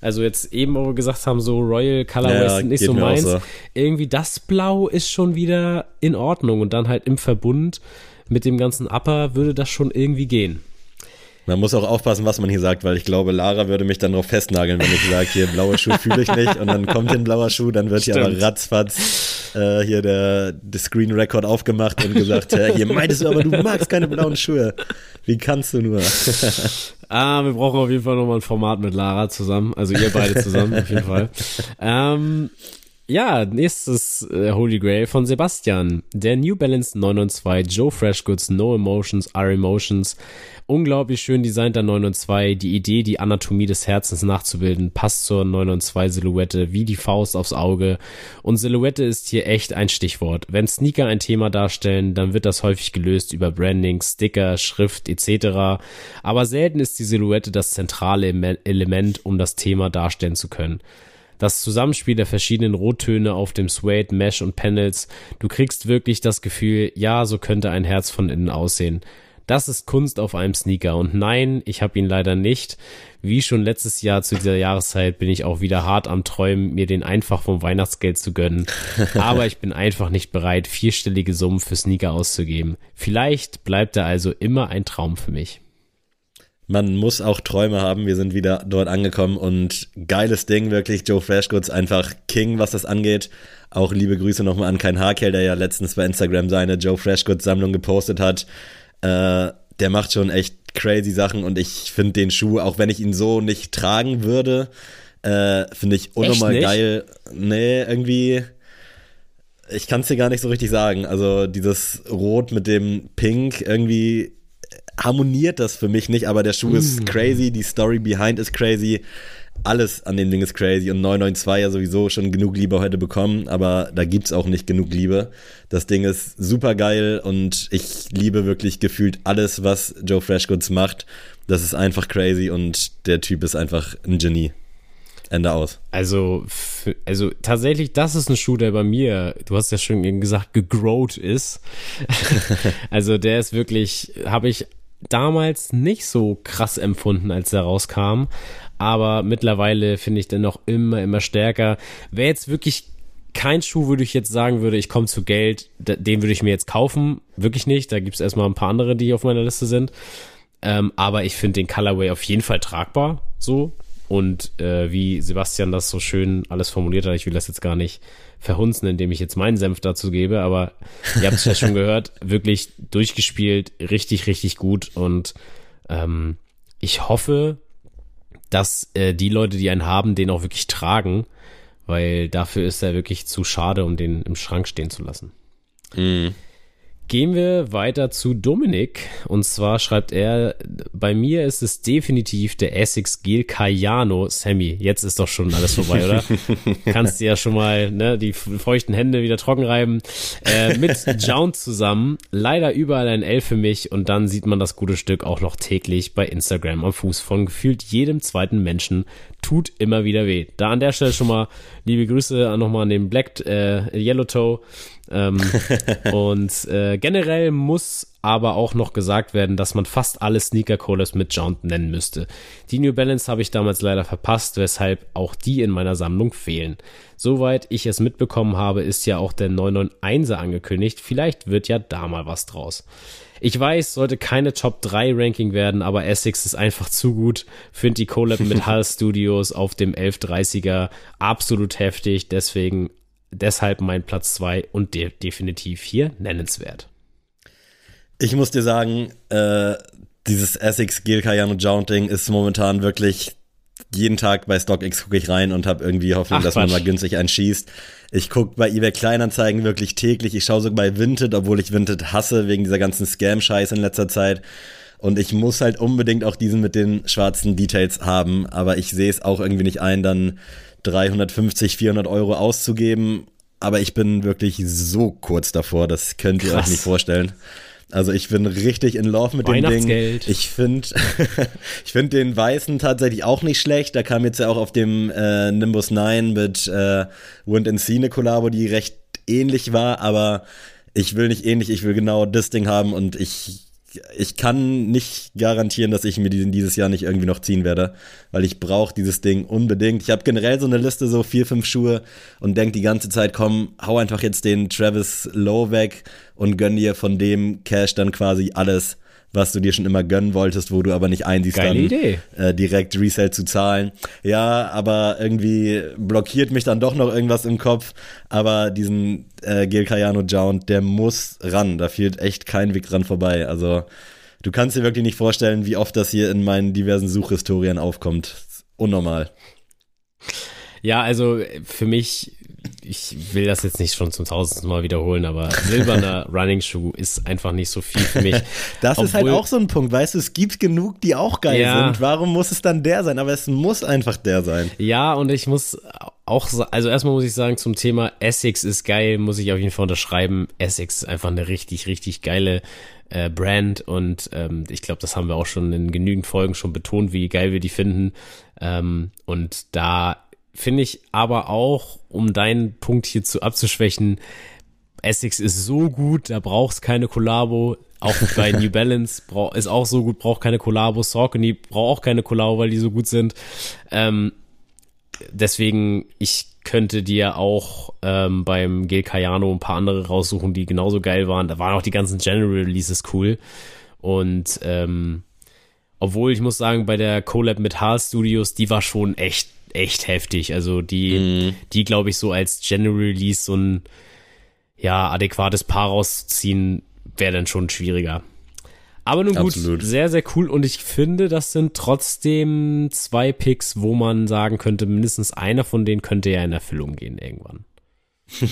Also jetzt eben, wo wir gesagt haben, so Royal Colorways ja, sind nicht so meins. So. Irgendwie das Blau ist schon wieder in Ordnung und dann halt im Verbund mit dem ganzen Upper würde das schon irgendwie gehen. Man muss auch aufpassen, was man hier sagt, weil ich glaube, Lara würde mich dann darauf festnageln, wenn ich sage, hier blaue Schuh fühle ich nicht und dann kommt hier ein blauer Schuh, dann wird Stimmt. hier aber ratzfatz äh, hier der, der Screen Record aufgemacht und gesagt, hey, hier meintest du aber, du magst keine blauen Schuhe. Wie kannst du nur? ah, wir brauchen auf jeden Fall nochmal ein Format mit Lara zusammen, also ihr beide zusammen auf jeden Fall. Ähm, ja, nächstes äh, Holy Grail von Sebastian. Der New Balance 992 Joe Fresh Goods No Emotions Are Emotions Unglaublich schön designt der 992. Die Idee, die Anatomie des Herzens nachzubilden, passt zur 992 Silhouette wie die Faust aufs Auge. Und Silhouette ist hier echt ein Stichwort. Wenn Sneaker ein Thema darstellen, dann wird das häufig gelöst über Branding, Sticker, Schrift etc. Aber selten ist die Silhouette das zentrale Element, um das Thema darstellen zu können das Zusammenspiel der verschiedenen Rottöne auf dem Suede, Mesh und Panels, du kriegst wirklich das Gefühl, ja, so könnte ein Herz von innen aussehen. Das ist Kunst auf einem Sneaker. Und nein, ich habe ihn leider nicht. Wie schon letztes Jahr zu dieser Jahreszeit bin ich auch wieder hart am Träumen, mir den einfach vom Weihnachtsgeld zu gönnen. Aber ich bin einfach nicht bereit, vierstellige Summen für Sneaker auszugeben. Vielleicht bleibt er also immer ein Traum für mich. Man muss auch Träume haben. Wir sind wieder dort angekommen und geiles Ding, wirklich. Joe Freshgoods einfach King, was das angeht. Auch liebe Grüße nochmal an Kein Hakel, der ja letztens bei Instagram seine Joe Freshgoods Sammlung gepostet hat. Äh, der macht schon echt crazy Sachen und ich finde den Schuh, auch wenn ich ihn so nicht tragen würde, äh, finde ich unnormal geil. Nee, irgendwie. Ich kann es dir gar nicht so richtig sagen. Also dieses Rot mit dem Pink, irgendwie harmoniert das für mich nicht, aber der Schuh mm. ist crazy, die Story behind ist crazy alles an dem Ding ist crazy und 992 ja sowieso schon genug Liebe heute bekommen, aber da gibt's auch nicht genug Liebe. Das Ding ist super geil und ich liebe wirklich gefühlt alles, was Joe Freshgoods macht. Das ist einfach crazy und der Typ ist einfach ein Genie. Ende aus. Also, also tatsächlich, das ist ein Schuh, der bei mir, du hast ja schon gesagt, gegrowt ist. also der ist wirklich, habe ich damals nicht so krass empfunden, als er rauskam. Aber mittlerweile finde ich den noch immer, immer stärker. Wer jetzt wirklich kein Schuh, würde ich jetzt sagen würde, ich komme zu Geld, den würde ich mir jetzt kaufen. Wirklich nicht. Da gibt es erstmal ein paar andere, die auf meiner Liste sind. Ähm, aber ich finde den Colorway auf jeden Fall tragbar. So. Und äh, wie Sebastian das so schön alles formuliert hat, ich will das jetzt gar nicht verhunzen, indem ich jetzt meinen Senf dazu gebe, aber ihr habt es ja schon gehört, wirklich durchgespielt, richtig, richtig gut. Und ähm, ich hoffe, dass äh, die Leute, die einen haben, den auch wirklich tragen, weil dafür ist er wirklich zu schade, um den im Schrank stehen zu lassen. Mm. Gehen wir weiter zu Dominik. Und zwar schreibt er, bei mir ist es definitiv der Essex Gel Cayano. Sammy, jetzt ist doch schon alles vorbei, oder? Kannst dir ja schon mal ne, die feuchten Hände wieder trocken reiben. Äh, mit Jound zusammen. Leider überall ein L für mich. Und dann sieht man das gute Stück auch noch täglich bei Instagram am Fuß von gefühlt jedem zweiten Menschen. Tut immer wieder weh. Da an der Stelle schon mal liebe Grüße nochmal an den Black äh, Yellow Toe. Ähm, und äh, generell muss aber auch noch gesagt werden, dass man fast alle Sneaker Collabs mit Jaunt nennen müsste. Die New Balance habe ich damals leider verpasst, weshalb auch die in meiner Sammlung fehlen. Soweit ich es mitbekommen habe, ist ja auch der 991er angekündigt. Vielleicht wird ja da mal was draus. Ich weiß, sollte keine Top 3 Ranking werden, aber Essex ist einfach zu gut. Find die Collab mit Hull Studios auf dem 1130er absolut heftig. Deswegen deshalb mein Platz 2 und de definitiv hier nennenswert. Ich muss dir sagen, äh, dieses Essex Gel Cayano Jounting ist momentan wirklich jeden Tag bei StockX gucke ich rein und habe irgendwie Hoffnung, Ach, dass man mal günstig einschießt. Ich gucke bei eBay Kleinanzeigen wirklich täglich. Ich schaue sogar bei Vinted, obwohl ich Vinted hasse wegen dieser ganzen Scam-Scheiße in letzter Zeit. Und ich muss halt unbedingt auch diesen mit den schwarzen Details haben. Aber ich sehe es auch irgendwie nicht ein, dann 350, 400 Euro auszugeben. Aber ich bin wirklich so kurz davor, das könnt ihr Krass. euch nicht vorstellen. Also ich bin richtig in Love mit dem Ding. Ich finde ich finde den weißen tatsächlich auch nicht schlecht. Da kam jetzt ja auch auf dem äh, Nimbus 9 mit äh, Wind and Sea eine Collabo, die recht ähnlich war, aber ich will nicht ähnlich, ich will genau das Ding haben und ich ich kann nicht garantieren, dass ich mir diesen dieses Jahr nicht irgendwie noch ziehen werde, weil ich brauche dieses Ding unbedingt. Ich habe generell so eine Liste, so vier, fünf Schuhe und denke die ganze Zeit, komm, hau einfach jetzt den Travis Low weg und gönn dir von dem Cash dann quasi alles was du dir schon immer gönnen wolltest, wo du aber nicht einsiehst, Geile dann Idee. Äh, direkt Resell zu zahlen. Ja, aber irgendwie blockiert mich dann doch noch irgendwas im Kopf. Aber diesen äh, Gil Cayano Jount, der muss ran. Da fehlt echt kein Weg dran vorbei. Also du kannst dir wirklich nicht vorstellen, wie oft das hier in meinen diversen Suchhistorien aufkommt. Unnormal. Ja, also für mich ich will das jetzt nicht schon zum tausendsten Mal wiederholen, aber silberner Running Shoe ist einfach nicht so viel für mich. Das Obwohl, ist halt auch so ein Punkt, weißt du, es gibt genug, die auch geil ja, sind. Warum muss es dann der sein? Aber es muss einfach der sein. Ja, und ich muss auch, also erstmal muss ich sagen, zum Thema Essex ist geil, muss ich auf jeden Fall unterschreiben. Essex ist einfach eine richtig, richtig geile äh, Brand und ähm, ich glaube, das haben wir auch schon in genügend Folgen schon betont, wie geil wir die finden. Ähm, und da finde ich aber auch, um deinen Punkt hier zu abzuschwächen, Essex ist so gut, da brauchst keine Kollabo. Auch bei New Balance ist auch so gut, braucht keine Kollabo. Saucony braucht auch keine Kollabo, weil die so gut sind. Ähm, deswegen, ich könnte dir auch ähm, beim Gel Cayano ein paar andere raussuchen, die genauso geil waren. Da waren auch die ganzen General Releases cool. Und ähm, obwohl ich muss sagen, bei der Collab mit Haar Studios, die war schon echt echt heftig. Also die, mhm. die glaube ich so als General Release so ein ja adäquates Paar rausziehen, wäre dann schon schwieriger. Aber nun gut, Absolut. sehr, sehr cool. Und ich finde, das sind trotzdem zwei Picks, wo man sagen könnte, mindestens einer von denen könnte ja in Erfüllung gehen irgendwann.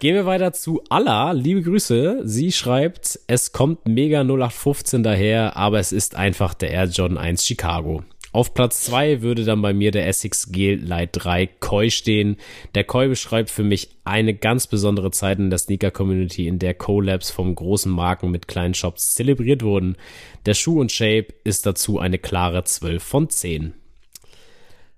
Gehen wir weiter zu Alla. Liebe Grüße. Sie schreibt, es kommt mega 0815 daher, aber es ist einfach der Air Jordan 1 Chicago. Auf Platz zwei würde dann bei mir der Essex Gel Light 3 Koi stehen. Der Koi beschreibt für mich eine ganz besondere Zeit in der Sneaker-Community, in der Collabs vom großen Marken mit kleinen Shops zelebriert wurden. Der Schuh und Shape ist dazu eine klare 12 von 10.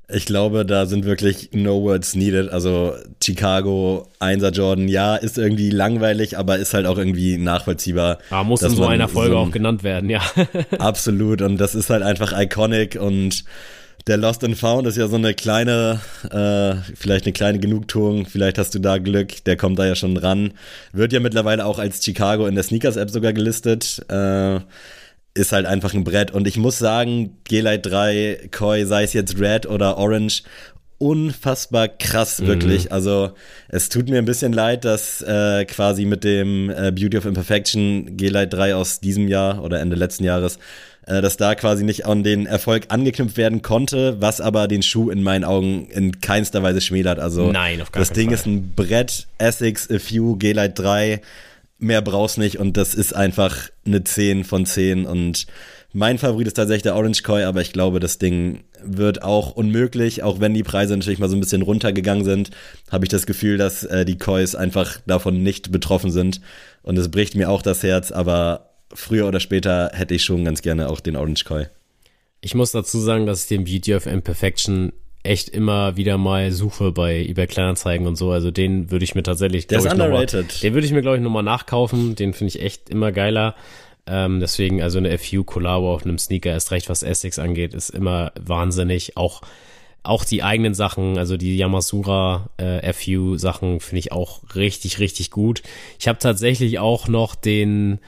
Ich glaube, da sind wirklich no words needed. Also Chicago, 1er Jordan, ja, ist irgendwie langweilig, aber ist halt auch irgendwie nachvollziehbar. Da muss in so einer Folge so auch genannt werden, ja. absolut. Und das ist halt einfach iconic und der Lost and Found ist ja so eine kleine, äh, vielleicht eine kleine Genugtuung, vielleicht hast du da Glück, der kommt da ja schon ran. Wird ja mittlerweile auch als Chicago in der Sneakers-App sogar gelistet. Äh, ist halt einfach ein Brett. Und ich muss sagen, G-Lite 3, Koi, sei es jetzt Red oder Orange, unfassbar krass, mhm. wirklich. Also es tut mir ein bisschen leid, dass äh, quasi mit dem äh, Beauty of Imperfection G-Lite 3 aus diesem Jahr oder Ende letzten Jahres äh, dass da quasi nicht an den Erfolg angeknüpft werden konnte, was aber den Schuh in meinen Augen in keinster Weise schmälert. Also Nein, auf gar das Ding Fall. ist ein Brett, Essex, A Few, G-Lite 3, mehr brauchst nicht und das ist einfach eine 10 von 10 und mein Favorit ist tatsächlich der Orange Koi, aber ich glaube, das Ding wird auch unmöglich, auch wenn die Preise natürlich mal so ein bisschen runtergegangen sind, habe ich das Gefühl, dass äh, die Kois einfach davon nicht betroffen sind und es bricht mir auch das Herz, aber früher oder später hätte ich schon ganz gerne auch den Orange Koi. Ich muss dazu sagen, dass ich den Beauty of Imperfection echt immer wieder mal suche bei eBay Kleinanzeigen und so. Also den würde ich mir tatsächlich, Der ist underrated. Mal, den würde ich mir, glaube ich, nochmal nachkaufen. Den finde ich echt immer geiler. Ähm, deswegen, also eine FU Collabo auf einem Sneaker, erst recht was Essex angeht, ist immer wahnsinnig. Auch, auch die eigenen Sachen, also die Yamasura äh, FU Sachen finde ich auch richtig, richtig gut. Ich habe tatsächlich auch noch den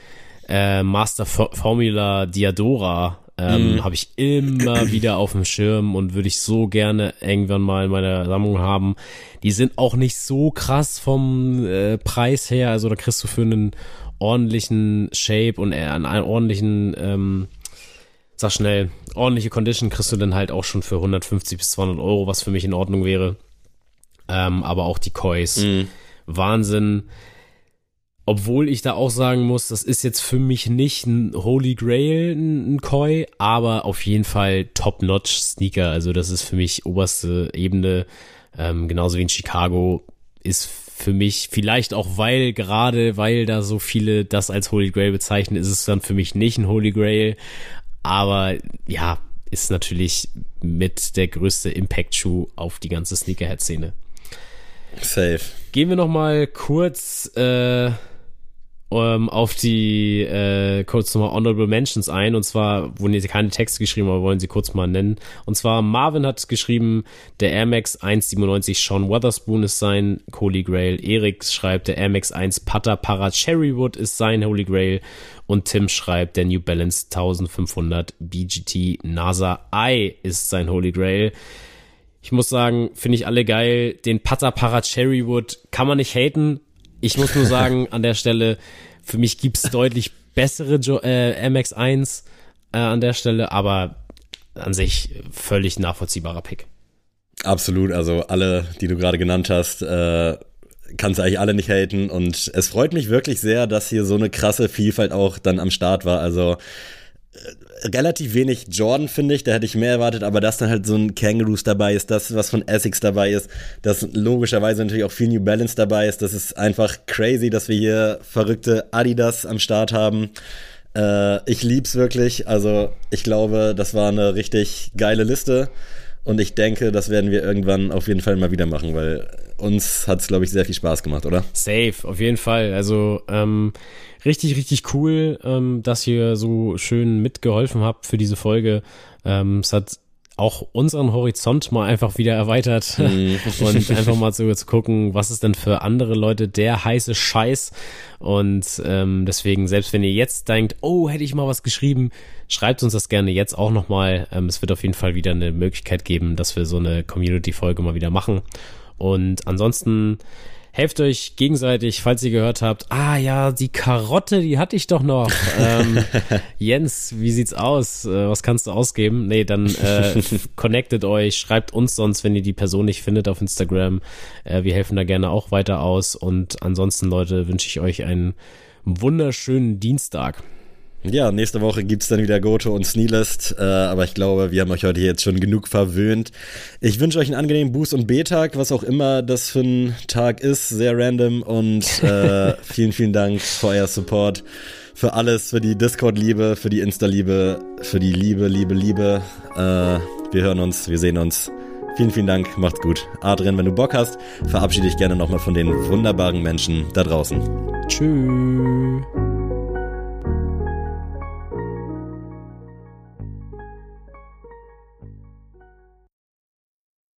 äh, Master Formula Diadora ähm, mm. habe ich immer wieder auf dem Schirm und würde ich so gerne irgendwann mal in meiner Sammlung haben. Die sind auch nicht so krass vom äh, Preis her, also da kriegst du für einen ordentlichen Shape und äh, einen ordentlichen, ähm, sag schnell, ordentliche Condition kriegst du dann halt auch schon für 150 bis 200 Euro, was für mich in Ordnung wäre. Ähm, aber auch die Kois, mm. Wahnsinn. Obwohl ich da auch sagen muss, das ist jetzt für mich nicht ein Holy Grail, ein Koi, aber auf jeden Fall Top-Notch Sneaker. Also das ist für mich oberste Ebene. Ähm, genauso wie in Chicago ist für mich vielleicht auch, weil gerade, weil da so viele das als Holy Grail bezeichnen, ist es dann für mich nicht ein Holy Grail. Aber ja, ist natürlich mit der größte Impact-Schuh auf die ganze Sneakerhead-Szene. Safe. Gehen wir noch mal kurz äh, ähm, auf die äh, kurz nochmal Honorable Mentions ein. Und zwar wurden hier keine Texte geschrieben, aber wollen sie kurz mal nennen. Und zwar Marvin hat geschrieben, der Air Max 197 Sean Weatherspoon ist sein Holy Grail. Erik schreibt, der Air Max 1 Pata Para Cherrywood ist sein Holy Grail. Und Tim schreibt, der New Balance 1500 BGT NASA I ist sein Holy Grail. Ich muss sagen, finde ich alle geil. Den Pata Para Cherrywood kann man nicht haten, ich muss nur sagen, an der Stelle, für mich gibt's deutlich bessere jo äh, MX1 äh, an der Stelle, aber an sich völlig nachvollziehbarer Pick. Absolut, also alle, die du gerade genannt hast, äh, kannst du eigentlich alle nicht haten und es freut mich wirklich sehr, dass hier so eine krasse Vielfalt auch dann am Start war. Also relativ wenig Jordan, finde ich. Da hätte ich mehr erwartet, aber dass dann halt so ein Kangaroos dabei ist, das, was von Essex dabei ist, dass logischerweise natürlich auch viel New Balance dabei ist. Das ist einfach crazy, dass wir hier verrückte Adidas am Start haben. Äh, ich lieb's wirklich. Also, ich glaube, das war eine richtig geile Liste. Und ich denke, das werden wir irgendwann auf jeden Fall mal wieder machen, weil uns hat's, glaube ich, sehr viel Spaß gemacht, oder? Safe, auf jeden Fall. Also, ähm, richtig, richtig cool, ähm, dass ihr so schön mitgeholfen habt für diese Folge. Ähm, es hat auch unseren Horizont mal einfach wieder erweitert mhm. und einfach mal so zu gucken, was ist denn für andere Leute der heiße Scheiß. Und ähm, deswegen, selbst wenn ihr jetzt denkt, oh, hätte ich mal was geschrieben, schreibt uns das gerne jetzt auch nochmal. Ähm, es wird auf jeden Fall wieder eine Möglichkeit geben, dass wir so eine Community-Folge mal wieder machen. Und ansonsten helft euch gegenseitig, falls ihr gehört habt, ah ja, die Karotte, die hatte ich doch noch. ähm, Jens, wie sieht's aus? Äh, was kannst du ausgeben? Nee, dann äh, connectet euch, schreibt uns sonst, wenn ihr die Person nicht findet auf Instagram. Äh, wir helfen da gerne auch weiter aus. Und ansonsten, Leute, wünsche ich euch einen wunderschönen Dienstag. Ja, nächste Woche gibt's dann wieder Goto und Sneelist, äh, aber ich glaube, wir haben euch heute jetzt schon genug verwöhnt. Ich wünsche euch einen angenehmen Boost- und B-Tag, was auch immer das für ein Tag ist, sehr random und äh, vielen, vielen Dank für euer Support, für alles, für die Discord-Liebe, für die Insta-Liebe, für die Liebe, Liebe, Liebe. Äh, wir hören uns, wir sehen uns. Vielen, vielen Dank. Macht's gut. Adrian, wenn du Bock hast, verabschiede dich gerne nochmal von den wunderbaren Menschen da draußen. Tschüss.